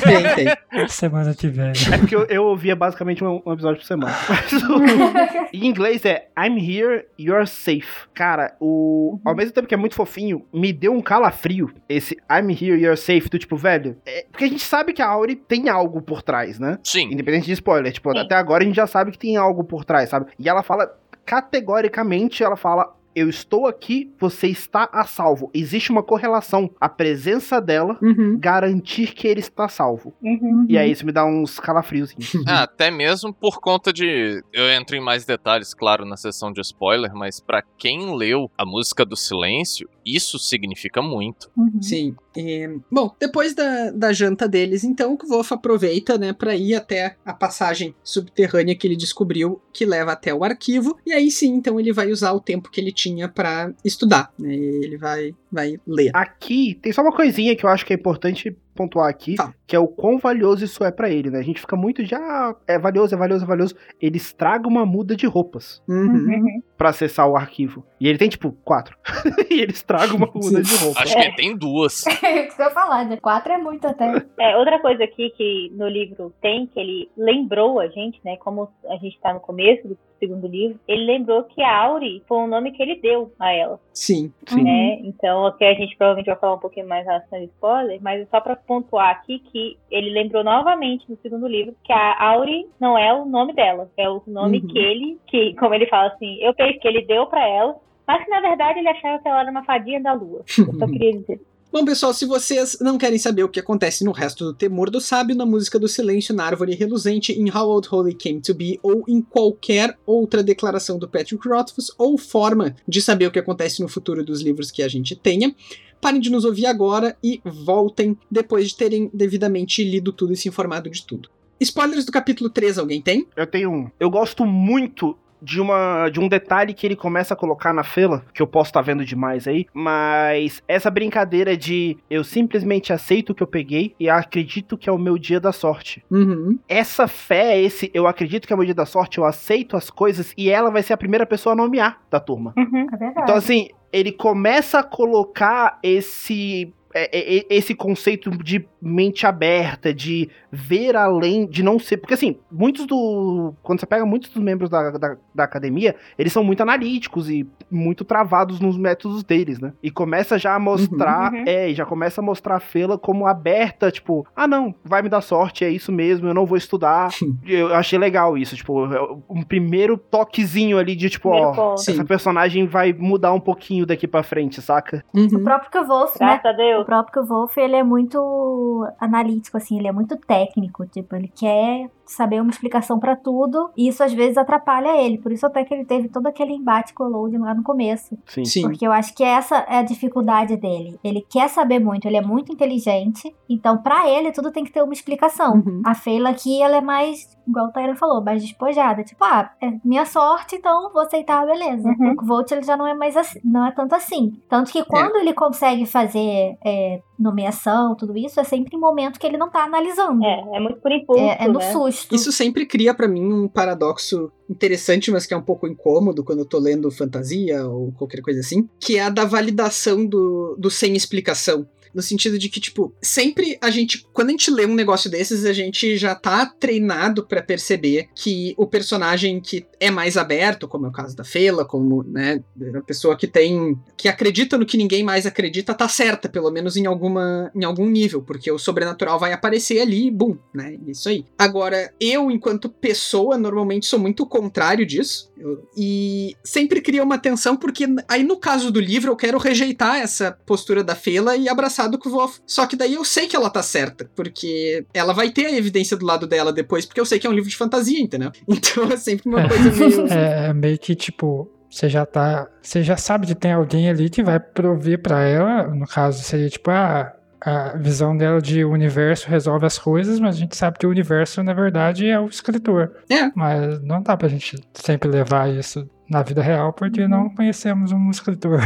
tem, tem. Semana que vem. [laughs] É porque eu, eu ouvia basicamente um, um, episódio por semana. [laughs] Mas o, em inglês é I'm here, you're safe. Cara, o, ao mesmo tempo que é muito fofinho, me deu um calafrio frio, esse I'm here, you're safe, do tipo, velho. É, porque a gente sabe que a Auri tem algo por trás, né? Sim. Independente de spoiler. Tipo, Sim. até agora a gente já sabe que tem algo por trás, sabe? E ela fala, categoricamente, ela fala: eu estou aqui, você está a salvo. Existe uma correlação. A presença dela uhum. garantir que ele está salvo. Uhum. E aí isso me dá uns calafrios. [laughs] Ah, até mesmo por conta de. Eu entro em mais detalhes, claro, na sessão de spoiler, mas para quem leu a música do silêncio, isso significa muito. Uhum. Sim. É... Bom, depois da, da janta deles, então, o Wolf aproveita, né, para ir até a passagem subterrânea que ele descobriu, que leva até o arquivo. E aí sim, então ele vai usar o tempo que ele tinha para estudar. Né? Ele vai, vai ler. Aqui tem só uma coisinha que eu acho que é importante pontuar aqui, tá. que é o quão valioso isso é para ele, né? A gente fica muito de, ah, é valioso, é valioso, é valioso. Ele estraga uma muda de roupas uhum. uhum. para acessar o arquivo. E ele tem, tipo, quatro. [laughs] e ele estraga uma muda de roupas. Acho que tem duas. [laughs] É isso que eu ia falar, né? Quatro é muito até. É, outra coisa aqui que no livro tem, que ele lembrou a gente, né? Como a gente tá no começo do segundo livro, ele lembrou que a Auri foi um nome que ele deu a ela. Sim, sim. Né? Então, aqui a gente provavelmente vai falar um pouquinho mais relação de spoiler, mas só pra pontuar aqui que ele lembrou novamente no segundo livro que a Auri não é o nome dela, é o nome uhum. que ele, que, como ele fala assim, eu pensei que ele deu para ela, mas que na verdade ele achava que ela era uma fadinha da lua. Eu só [laughs] queria dizer. Bom, pessoal, se vocês não querem saber o que acontece no resto do Temor do Sábio, na música do Silêncio na Árvore Reluzente, em How Old Holy Came to Be, ou em qualquer outra declaração do Patrick Rothfuss, ou forma de saber o que acontece no futuro dos livros que a gente tenha, parem de nos ouvir agora e voltem depois de terem devidamente lido tudo e se informado de tudo. Spoilers do capítulo 3, alguém tem? Eu tenho um. Eu gosto muito de, uma, de um detalhe que ele começa a colocar na fila, que eu posso estar tá vendo demais aí, mas essa brincadeira de eu simplesmente aceito o que eu peguei e acredito que é o meu dia da sorte. Uhum. Essa fé, esse eu acredito que é o meu dia da sorte, eu aceito as coisas e ela vai ser a primeira pessoa a nomear da turma. Uhum, é então, assim, ele começa a colocar esse é, é, esse conceito de mente aberta, de ver além, de não ser. Porque assim, muitos do. Quando você pega muitos dos membros da, da, da, academia, eles são muito analíticos e muito travados nos métodos deles, né? E começa já a mostrar. Uhum, uhum. É, já começa a mostrar a Fela como aberta, tipo, ah não, vai me dar sorte, é isso mesmo, eu não vou estudar. eu achei legal isso, tipo, é um primeiro toquezinho ali de, tipo, ó, essa personagem vai mudar um pouquinho daqui pra frente, saca? Uhum. O próprio Kvolf, né? A Deus o próprio Wolf, ele é muito analítico, assim, ele é muito técnico, tipo, ele quer saber uma explicação para tudo, e isso às vezes atrapalha ele. Por isso até que ele teve todo aquele embate com o Loading lá no começo. Sim. Sim. Porque eu acho que essa é a dificuldade dele. Ele quer saber muito, ele é muito inteligente, então para ele tudo tem que ter uma explicação. Uhum. A Feila aqui, ela é mais, igual o Tyra falou, mais despojada. Tipo, ah, é minha sorte, então vou aceitar, beleza. Uhum. O Volt ele já não é mais assim, não é tanto assim. Tanto que quando é. ele consegue fazer é, nomeação, tudo isso, é sempre em momento que ele não tá analisando. É, é muito por impulso. É, é no né? susto. Isso sempre cria para mim um paradoxo interessante, mas que é um pouco incômodo quando eu tô lendo fantasia ou qualquer coisa assim, que é a da validação do, do sem explicação. No sentido de que, tipo, sempre a gente, quando a gente lê um negócio desses, a gente já tá treinado para perceber que o personagem que é mais aberto, como é o caso da Fela, como, né, a pessoa que tem, que acredita no que ninguém mais acredita, tá certa, pelo menos em alguma, em algum nível, porque o sobrenatural vai aparecer ali e bum, né, isso aí. Agora, eu, enquanto pessoa, normalmente sou muito contrário disso, e sempre cria uma tensão, porque aí no caso do livro eu quero rejeitar essa postura da Fela e abraçar do Kvolf. Só que daí eu sei que ela tá certa, porque ela vai ter a evidência do lado dela depois, porque eu sei que é um livro de fantasia, entendeu? [laughs] Então é sempre uma coisa meio. [laughs] É meio que tipo. Você já tá. Você já sabe que tem alguém ali que vai prover para ela. No caso, seria tipo, ah, a visão dela de universo resolve as coisas, mas a gente sabe que o universo, na verdade, é o escritor. É. Mas não dá pra gente sempre levar isso na vida real, porque não conhecemos um escritor.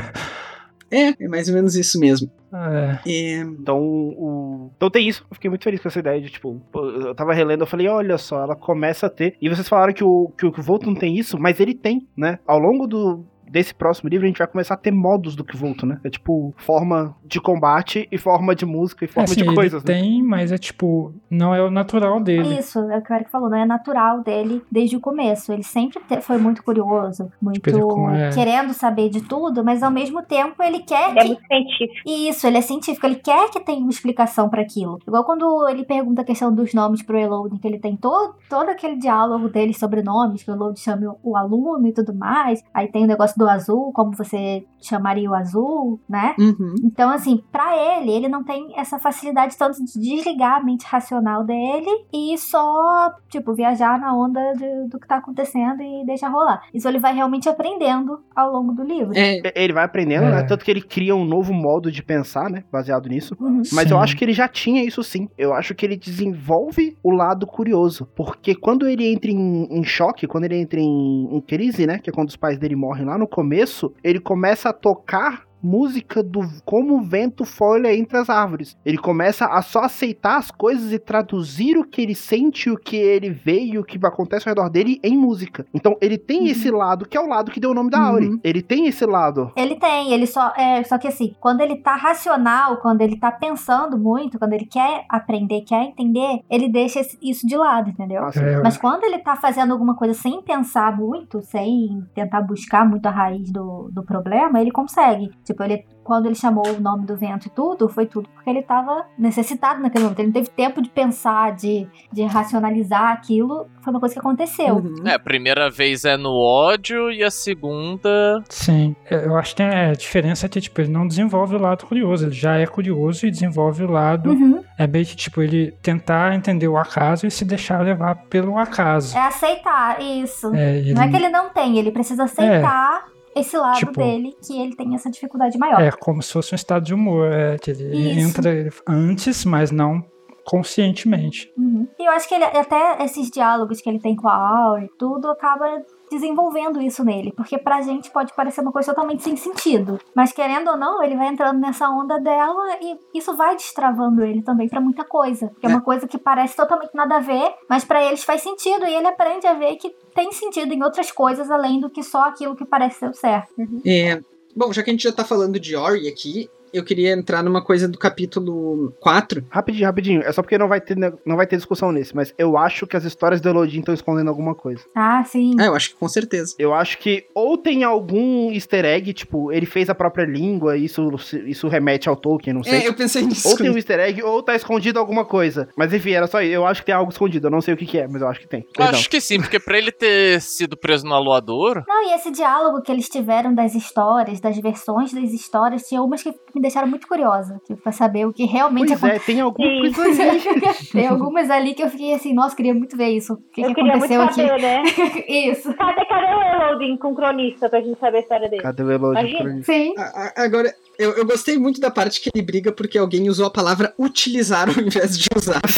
É, é mais ou menos isso mesmo. É. É, Então, o... então tem isso. Eu fiquei muito feliz com essa ideia de, tipo, eu tava relendo, eu falei, olha só, ela começa a ter. E vocês falaram que o, que o Volt não tem isso, mas ele tem, né? Ao longo do, desse próximo livro, a gente vai começar a ter modos do Kvolto, né? É tipo, forma de combate e forma de música e É, forma assim, de ele coisas, né? tem, mas é tipo, não é o natural dele. Isso, é o que o Eric falou, não é natural dele desde o começo. Ele sempre foi muito curioso, muito Tipo, ele com- é. querendo saber de tudo, mas ao mesmo tempo ele quer Ele é que muito científico. Isso, ele é científico, ele quer que tenha uma explicação pra aquilo. Igual quando ele pergunta a questão dos nomes pro Elodin, que ele tem todo, todo aquele diálogo dele sobre nomes, que o Elodin chama o, o aluno e tudo mais. Aí tem o negócio do azul, como você chamaria o azul, né? uhum. Então, assim, pra ele, ele não tem essa facilidade tanto de desligar a mente racional dele e só, tipo, viajar na onda de- do que tá acontecendo e deixar rolar. Isso ele vai realmente aprendendo ao longo do livro. É, Ele vai aprendendo, É. né? Tanto que ele cria um novo modo de pensar, né? Baseado nisso. Uhum. Mas eu Sim. acho que ele já tinha isso sim. Eu acho que ele desenvolve o lado curioso. Porque quando ele entra em, em choque, quando ele entra em, em crise, né? Que é quando os pais dele morrem lá no começo, ele começa a tocar música do como o vento folha entre as árvores. Ele começa a só aceitar as coisas e traduzir o que ele sente, o que ele vê e o que acontece ao redor dele em música. Então ele tem Uhum. esse lado que é o lado que deu o nome da Uhum. Auri. Ele tem esse lado. Ele tem, ele só. É, só que assim, quando ele tá racional, quando ele tá pensando muito, quando ele quer aprender, quer entender, ele deixa esse- isso de lado, entendeu? Assim, É, Mas quando ele tá fazendo alguma coisa sem pensar muito, sem tentar buscar muito a raiz do, do problema, ele consegue. Tipo, ele, quando ele chamou o nome do vento e tudo, foi tudo porque ele tava necessitado naquele momento. Ele não teve tempo de pensar, de, de racionalizar aquilo. Foi uma coisa que aconteceu. uhum. É, a primeira vez é no ódio e a segunda. Sim, É, eu acho que tem a diferença é que, tipo, ele não desenvolve o lado curioso, ele já é curioso e desenvolve o lado. Uhum. É meio que, tipo, ele tentar entender o acaso e se deixar levar pelo acaso. É aceitar, isso. É, ele- Não é que ele não tem, ele precisa aceitar esse lado Tipo- dele, que ele tem essa dificuldade maior. É como se fosse um estado de humor, é, que ele Isso. entra antes, mas não conscientemente. Uhum. E eu acho que ele, até esses diálogos que ele tem com a Auri, tudo acaba desenvolvendo isso nele. Porque pra gente pode parecer uma coisa totalmente sem sentido. Mas querendo ou não, ele vai entrando nessa onda dela e isso vai destravando ele também pra muita coisa. Que é, É. uma coisa que parece totalmente nada a ver, mas pra eles faz sentido. E ele aprende a ver que tem sentido em outras coisas além do que só aquilo que parece ser o certo. É, bom, já que a gente já tá falando de Ori aqui, eu queria entrar numa coisa do capítulo 4. Rapidinho, rapidinho. É só porque não vai ter, não vai ter discussão nesse, mas eu acho que as histórias do Elodin estão escondendo alguma coisa. Ah, sim. Ah, eu acho que com certeza. Eu acho que ou tem algum easter egg, tipo, ele fez a própria língua, isso, isso remete ao Tolkien, não sei. É, eu pensei nisso. Ou tem um easter egg, ou tá escondido alguma coisa. Mas enfim, era só isso. Eu acho que tem algo escondido. Eu não sei o que, que é, mas eu acho que tem. Perdão. Acho que sim, porque pra ele ter sido preso no aloador. Não, e esse diálogo que eles tiveram das histórias, das versões das histórias, tinha umas que me deixaram muito curiosa. Tipo, pra saber o que realmente Pois é, tem alguma Sim. coisa ali. [laughs] Tem algumas ali que eu fiquei assim, nossa, queria muito ver isso. O que, eu que queria muito aconteceu aqui? saber, né? [laughs] isso. Cadê, cadê o Elodin com cronista pra gente saber a história dele? Cadê o Elodin? Imagina. Sim. A- a- Agora, eu, eu gostei muito da parte que ele briga porque alguém usou a palavra utilizar ao invés de usar. [laughs]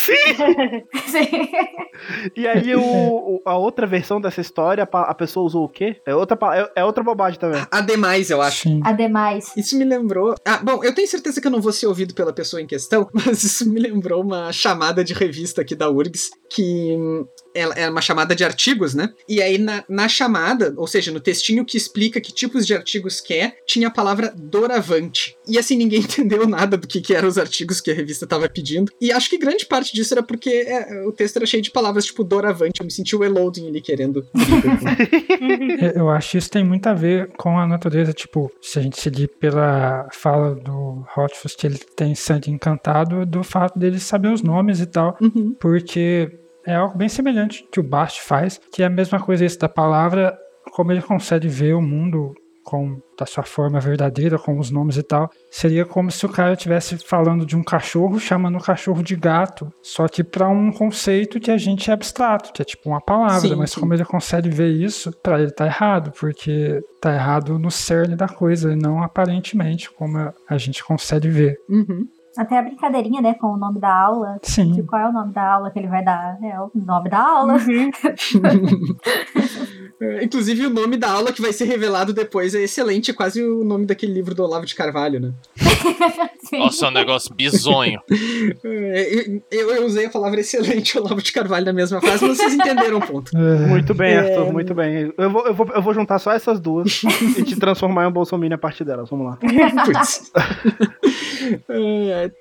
Sim. E aí o, o- a outra versão dessa história, a a pessoa usou o quê? É outra, é, é outra bobagem também. Ademais, eu acho. Sim. Ademais. Isso me lembrou. Ah, bom, eu tenho certeza que eu não vou ser ouvido pela pessoa em questão, [laughs] mas isso me lembrou uma chamada de revista aqui da URGS que ela é uma chamada de artigos, né? E aí na, na chamada, ou seja, no textinho que explica que tipos de artigos quer, tinha a palavra doravante. E assim, ninguém [laughs] entendeu nada do que, que eram os artigos que a revista estava pedindo. E acho que grande parte disso era porque é, o texto era cheio de palavras tipo doravante. Eu me senti o Eloding ali querendo. [laughs] eu acho que isso tem muito a ver com a natureza, tipo, se a gente seguir pela fala do Hotfust, ele tem sangue encantado do fato dele saber os nomes e tal. Uhum. Porque é algo bem semelhante que o Bast faz, que é a mesma coisa isso da palavra, como ele consegue ver o mundo com da sua forma verdadeira, com os nomes e tal, seria como se o cara estivesse falando de um cachorro, chamando o cachorro de gato, só que para um conceito que a gente é abstrato, que é tipo uma palavra, sim, mas sim. como ele consegue ver isso, para ele tá errado, porque tá errado no cerne da coisa, e não aparentemente como a gente consegue ver. Uhum. Até a brincadeirinha, né, com o nome da aula. Sim. De qual é o nome da aula que ele vai dar? É o nome da aula. Uhum. [laughs] É, inclusive, o nome da aula que vai ser revelado depois é excelente, é quase o nome daquele livro do Olavo de Carvalho, né? [laughs] Nossa, é um negócio bizonho. É, eu, eu, usei a palavra excelente Olavo de Carvalho na mesma frase, mas vocês entenderam o ponto. É. Muito bem, Arthur, muito bem. Eu vou, eu, vou, eu vou juntar só essas duas [laughs] e te transformar em um Bolsonaro a partir delas. Vamos lá.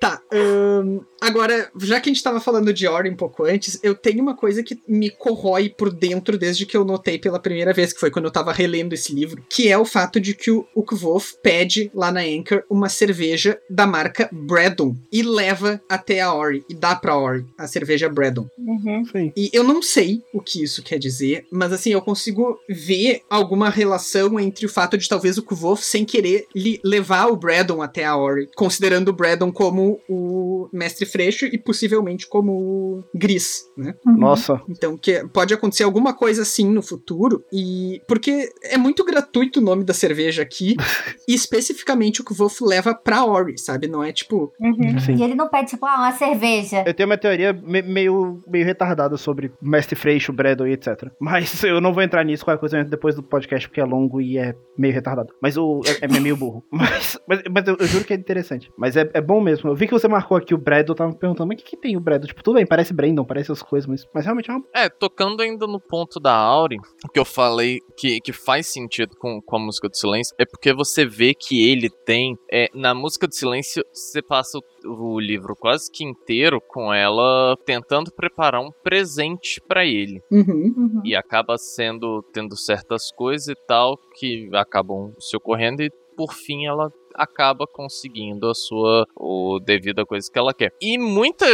tá. Um, agora, já que a gente tava falando de Ori um pouco antes, eu tenho uma coisa que me corrói por dentro desde que eu notei pela primeira vez, que foi quando eu tava relendo esse livro, que é o fato de que o, Kvolf pede lá na Anchor uma cerveja da marca Bradon e leva até a Ori, e dá pra Ori a cerveja Bradon. Uhum. E eu não sei o que isso quer dizer, mas assim, eu consigo ver alguma relação entre o fato de talvez o Kvolf, sem querer, levar o Bradon até a Ori, considerando o Bradon como o mestre Freixo e possivelmente como o Gris, né? Uhum. Nossa. Então, que pode acontecer alguma coisa assim no futuro, e porque é muito gratuito o nome da cerveja aqui, [laughs] e especificamente o que o Wolf leva pra Ori, sabe? Não é tipo. Uhum. E ele não pede, tipo, ah, uma cerveja. Eu tenho uma teoria me meio, meio retardada sobre Mestre Freixo, Bredon e etc. Mas [laughs] eu não vou entrar nisso, qualquer coisa depois do podcast, porque é longo e é meio retardado. Mas o, é, é meio burro. [laughs] Mas, mas, mas eu, eu, juro que é interessante. Mas é, é bom mesmo. Eu vi que você marcou aqui o Bredon, tava me perguntando, mas o que, que tem o Bredon? Tipo, tudo bem, parece Brandon, parece as coisas, mas, mas realmente é uma... É, tocando ainda no ponto da Auri, que eu falei que, que faz sentido com, com a música do silêncio, é porque você vê que ele tem. É, na música do silêncio, você passa o, o livro quase que inteiro com ela tentando preparar um presente para ele. Uhum, uhum. E acaba sendo tendo certas coisas e tal que acabam se ocorrendo e por fim ela acaba conseguindo a sua o devido a coisa que ela quer. E muita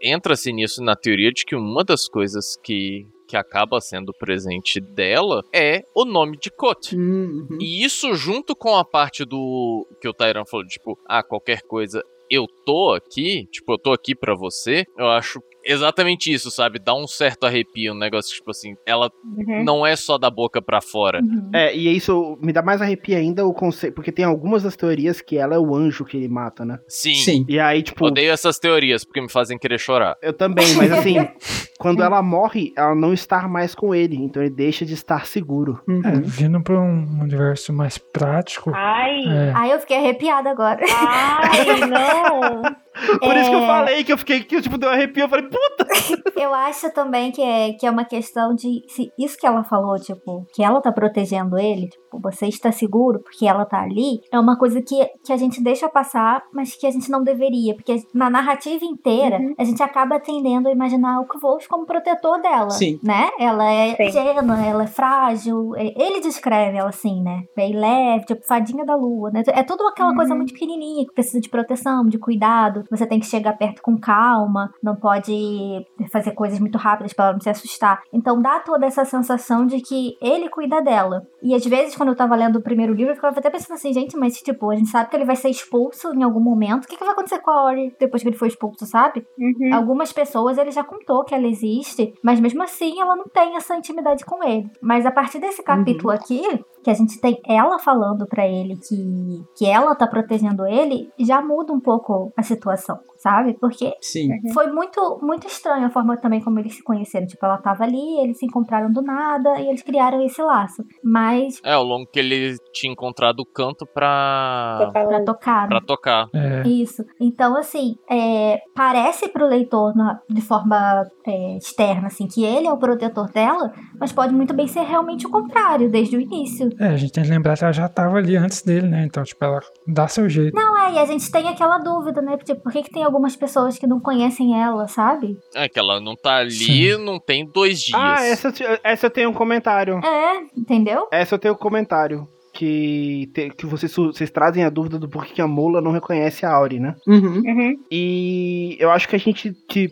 entra-se nisso na teoria de que uma das coisas que que acaba sendo presente dela é o nome de Kot. Uhum. E isso junto com a parte do que o Tyron falou, tipo, ah, qualquer coisa eu tô aqui, tipo, eu tô aqui para você, eu acho exatamente isso, sabe? Dá um certo arrepio, um negócio tipo assim, ela uhum. não é só da boca para fora. Uhum. É, e isso me dá mais arrepio ainda o conceito, porque tem algumas das teorias que ela é o anjo que ele mata, né? Sim. Sim. E aí, tipo. Odeio essas teorias, porque me fazem querer chorar. Eu também, mas assim, [laughs] quando ela morre, ela não está mais com ele, então ele deixa de estar seguro. Uhum. É, vindo pra um universo mais prático. Ai. É. Ai, eu fiquei arrepiada agora. Ai, não. [laughs] Por é... isso que eu falei que eu fiquei, que eu, tipo, deu um arrepio, eu falei, puta! [laughs] eu acho também que é, que é uma questão de. Se isso que ela falou, tipo, que ela tá protegendo ele, tipo, você está seguro porque ela tá ali, é uma coisa que, que a gente deixa passar, mas que a gente não deveria. Porque na narrativa inteira, uhum. a gente acaba tendendo a imaginar o Kvolf como protetor dela. Sim. Né? Ela é ingênua, ela é frágil. Ele descreve ela assim, né? Bem leve, tipo, fadinha da lua, né? É tudo aquela uhum. coisa muito pequenininha que precisa de proteção, de cuidado. Você tem que chegar perto com calma, não pode fazer coisas muito rápidas para ela não se assustar. Então dá toda essa sensação de que ele cuida dela. E às vezes, quando eu tava lendo o primeiro livro, eu ficava até pensando assim, gente, mas tipo, a gente sabe que ele vai ser expulso em algum momento. O que, que vai acontecer com a Ori depois que ele foi expulso, sabe? Uhum. Algumas pessoas ele já contou que ela existe, mas mesmo assim ela não tem essa intimidade com ele. Mas a partir desse capítulo uhum. aqui, que a gente tem ela falando para ele que, que ela tá protegendo ele, já muda um pouco a situação sabe? Porque Sim. Uhum. foi muito, muito estranho a forma também como eles se conheceram. Tipo, ela tava ali, eles se encontraram do nada e eles criaram esse laço. Mas. É, ao longo que ele tinha encontrado o canto pra. Pra tocar. Né? Pra tocar. É. Isso. Então, assim, é, parece pro leitor na, de forma é, externa, assim, que ele é o protetor dela, mas pode muito bem ser realmente o contrário, desde o início. É, a gente tem que lembrar que ela já tava ali antes dele, né? Então, tipo, ela dá seu jeito. Não, é, e a gente tem aquela dúvida, né? Tipo, por que, que tem algumas pessoas que não conhecem ela, sabe? É que ela não tá ali, Sim. não tem dois dias. Ah, essa, essa eu tenho um comentário. É, entendeu? Essa eu tenho um comentário. Que, te- que vocês, vocês trazem a dúvida do porquê que a Mola não reconhece a Auri, né? Uhum. Uhum. E eu acho que a gente. Que,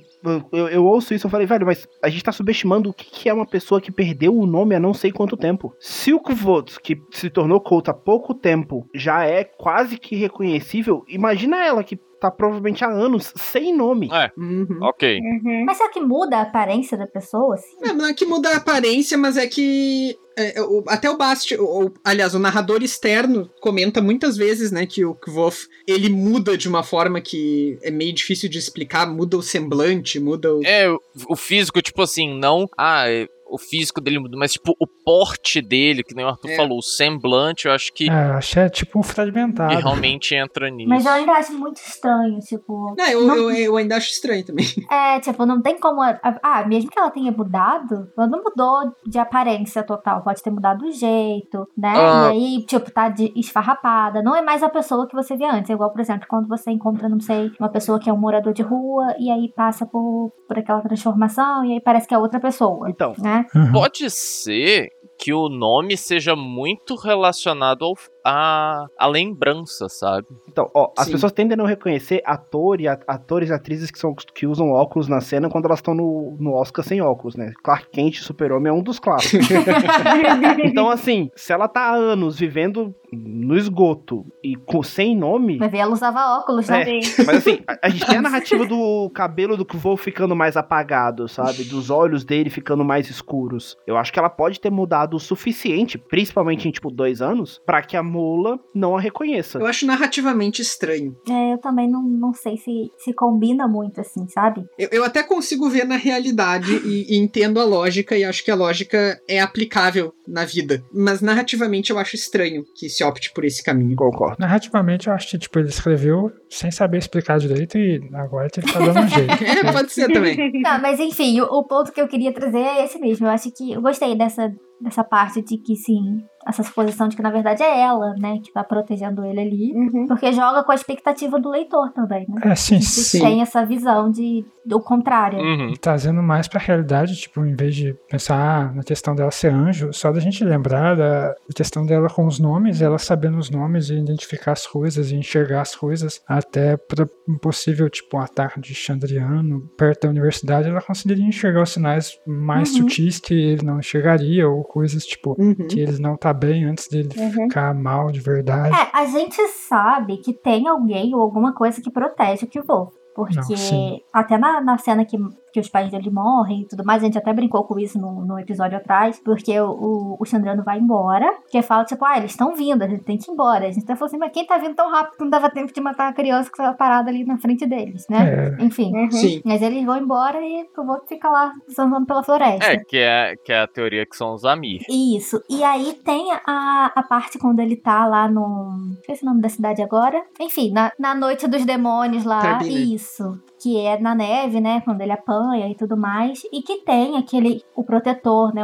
eu, eu ouço isso, eu falei, velho, mas a gente tá subestimando o que, que é uma pessoa que perdeu o nome há não sei quanto tempo. Se o Kvots, que se tornou Colt há pouco tempo, já é quase que reconhecível, imagina ela que tá provavelmente há anos sem nome. É, Uhum. ok. Uhum. Mas será que muda a aparência da pessoa, assim? É, não é que muda a aparência, mas é que. é, o- até o Bast, o, o- aliás, o narrador externo comenta muitas vezes, né, que o Kvof ele muda de uma forma que é meio difícil de explicar, muda o semblante, muda o. É, o- o físico, tipo assim, não. Ah, é, o físico dele muda, mas tipo, o porte dele, que nem o Arthur É. falou, o semblante, eu acho que, É, acho que é tipo um fragmentado. realmente entra nisso. Mas eu ainda acho muito estranho, tipo. Não, eu, não- eu, eu ainda acho estranho também. [laughs] É, tipo, não tem como. Ah, mesmo que ela tenha mudado, ela não mudou de aparência total. Pode ter mudado o jeito, né? Ah. E aí, tipo, tá de esfarrapada. Não é mais a pessoa que você via antes. É igual, por exemplo, quando você encontra, não sei, uma pessoa que é um morador de rua e aí passa por, por aquela transformação e aí parece que é outra pessoa, Então, né? Uhum. Pode ser que o nome seja muito relacionado ao, a, a lembrança, sabe? então, ó, as Sim. pessoas tendem a não reconhecer ator e a- atores e atrizes que, são, que usam óculos na cena quando elas estão no, no Oscar sem óculos, né? Clark Kent, Super-Homem é um dos clássicos. [laughs] então, assim, se ela tá há anos vivendo no esgoto e com, sem nome, Vai ver, ela usava óculos? É. Sim. Mas assim, a, a gente tem a narrativa do cabelo do Kvo ficando mais apagado, sabe? Dos olhos dele ficando mais escuros. Eu acho que ela pode ter mudado o suficiente, principalmente em tipo dois anos, pra que a Mola não a reconheça. Eu acho narrativamente estranho. É, eu também não, não sei se, se combina muito, assim, sabe? Eu, eu até consigo ver na realidade e, e entendo a lógica, e acho que a lógica é aplicável na vida. Mas narrativamente eu acho estranho que se opte por esse caminho. Concordo. Narrativamente, eu acho que tipo, ele escreveu sem saber explicar direito e agora ele tá dando um jeito. [laughs] É, pode ser também. Tá, mas enfim, o, o ponto que eu queria trazer é esse mesmo. Eu acho que eu gostei dessa, dessa parte de que, sim, essa suposição de que na verdade é ela, né, que tá protegendo ele ali. Uhum. Porque joga com a expectativa do leitor também, né? É, sim, sim. tem essa visão de do contrário. Uhum. Trazendo mais pra realidade, tipo, em vez de pensar ah, na questão dela ser anjo, só da gente lembrar da questão dela com os nomes, ela sabendo os nomes e identificar as coisas e enxergar as coisas, até para um possível, tipo, um ataque de Chandriano perto da universidade, ela conseguiria enxergar os sinais mais Uhum. sutis que ele não enxergaria, ou coisas, tipo, Uhum. que ele não tá bem antes dele Uhum. ficar mal de verdade. É, a gente sabe que tem alguém ou alguma coisa que protege o Kivô. Porque Não, até na, na cena que, que os pais dele morrem e tudo mais, a gente até brincou com isso no, no episódio atrás, porque o, o, o Chandrano vai embora, que fala, tipo, ah, eles estão vindo, a gente tem que ir embora. A gente até falou assim, mas quem tá vindo tão rápido que não dava tempo de matar a criança que tava parada ali na frente deles, né? É, Enfim. Uhum. Sim. Mas eles vão embora e o Voto fica lá andando pela floresta. É, que é, que é a teoria que são os Amir. Isso. E aí tem a, a parte quando ele tá lá no. Esqueci o nome da cidade agora. Enfim, na, na Noite dos Demônios lá. Isso. isso. Que é na neve, né? Quando ele apanha e tudo mais. E que tem aquele. O protetor, né?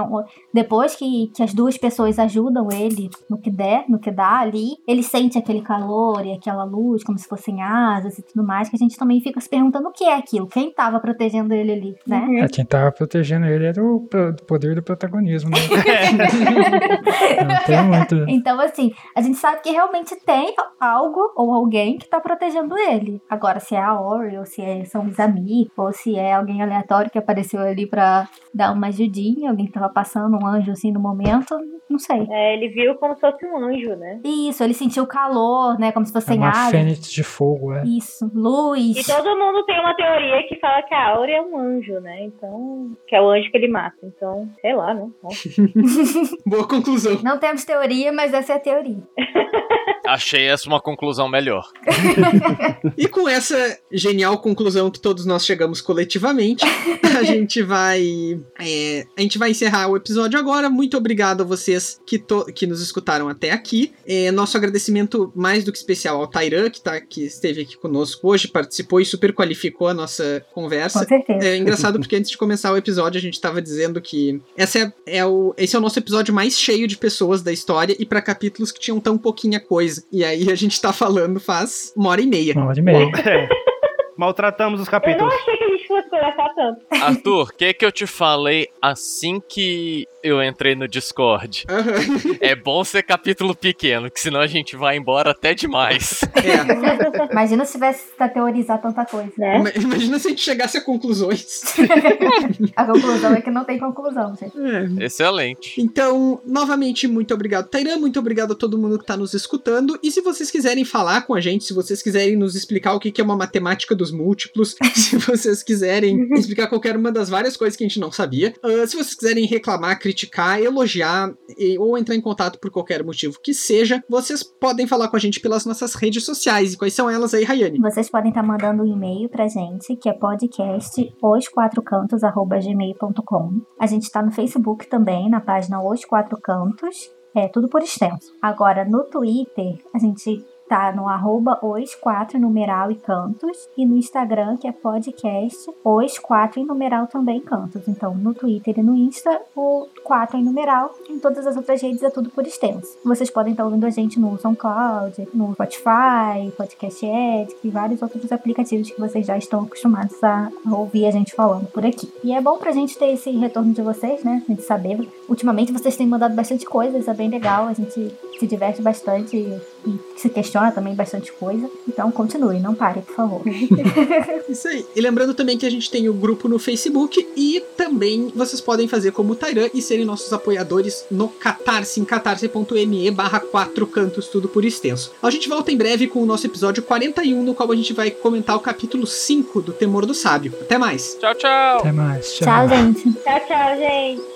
depois que, que as duas pessoas ajudam ele no que der, no que dá ali, ele sente aquele calor e aquela luz, como se fossem asas e tudo mais. Que a gente também fica se perguntando o que é aquilo. Quem tava protegendo ele ali, né? Uhum. é, quem tava protegendo ele era o poder do protagonismo, né? [laughs] Não tem muito. Então, assim, a gente sabe que realmente tem algo ou alguém que tá protegendo ele. Agora, se é a Ori ou se é é, são os amigos, ou se é alguém aleatório que apareceu ali pra dar uma ajudinha, alguém que tava passando um anjo assim no momento, não sei. É, ele viu como se fosse um anjo, né? Isso, ele sentiu calor, né? Como se fosse é uma água. fênix de fogo, é. Isso, luz. E todo mundo tem uma teoria que fala que a Áurea é um anjo, né? Então, que é o anjo que ele mata. Então, sei lá, né? [laughs] Boa conclusão. Não temos teoria, mas essa é a teoria. Achei essa uma conclusão melhor. [laughs] e com essa genial conclusão que todos nós chegamos coletivamente, [laughs] a gente vai. É, a gente vai encerrar o episódio agora. Muito obrigado a vocês que, to, que nos escutaram até aqui. É, nosso agradecimento mais do que especial ao Tairan, que, tá, que esteve aqui conosco hoje, participou e super qualificou a nossa conversa. Com certeza. É engraçado porque antes de começar o episódio, a gente estava dizendo que essa é, é, o, esse é o nosso episódio mais cheio de pessoas da história e para capítulos que tinham tão pouquinha coisa. E aí a gente tá falando faz uma hora e meia. Uma hora e meia. É. Maltratamos os Eu capítulos. não achei que a gente fosse conversar tanto. Arthur, o que que eu te falei assim que eu entrei no Discord? Aham. É bom ser capítulo pequeno, que senão a gente vai embora até demais. É. Imagina se tivesse pra teorizar tanta coisa. Né? Ima- Imagina se a gente chegasse a conclusões. [laughs] A conclusão é que não tem conclusão, gente. É. Excelente. Então, novamente, muito obrigado, Tairan. Muito obrigado a todo mundo que tá nos escutando. E se vocês quiserem falar com a gente, se vocês quiserem nos explicar o que é uma matemática dos múltiplos, [laughs] se vocês quiserem [laughs] explicar qualquer uma das várias coisas que a gente não sabia, ah, se vocês quiserem reclamar, criticar, elogiar e- ou entrar em contato por qualquer motivo que seja, vocês podem falar com a gente pelas nossas redes sociais. E quais são elas aí, Rayane? Vocês podem estar mandando um e-mail pra gente, que é podcast. A gente tá no Facebook também, na página Os Quatro Cantos. É tudo por extenso. Agora, no Twitter, a gente tá no arroba os quatro numeral e cantos. E no Instagram, que é podcast os quatro em numeral também cantos. Então, no Twitter e no Insta, o quatro em numeral. Em todas as outras redes é tudo por extenso. Vocês podem estar ouvindo a gente no SoundCloud, no Spotify, Podcast Edit e vários outros aplicativos que vocês já estão acostumados a ouvir a gente falando por aqui. E é bom pra gente ter esse retorno de vocês, né? A gente saber. Ultimamente vocês têm mandado bastante coisa, isso é bem legal. A gente se diverte bastante e se questiona também bastante coisa. Então continue, não pare, por favor. [laughs] Isso aí. E lembrando também que a gente tem o grupo no Facebook e também vocês podem fazer como o Tairan e serem nossos apoiadores no Catarse, em catarse.me barra 4 cantos, tudo por extenso. A gente volta em breve com o nosso episódio 41, no qual a gente vai comentar o capítulo 5 do Temor do Sábio. Até mais! Tchau, tchau. Até mais. Tchau, gente. Tchau, tchau, gente.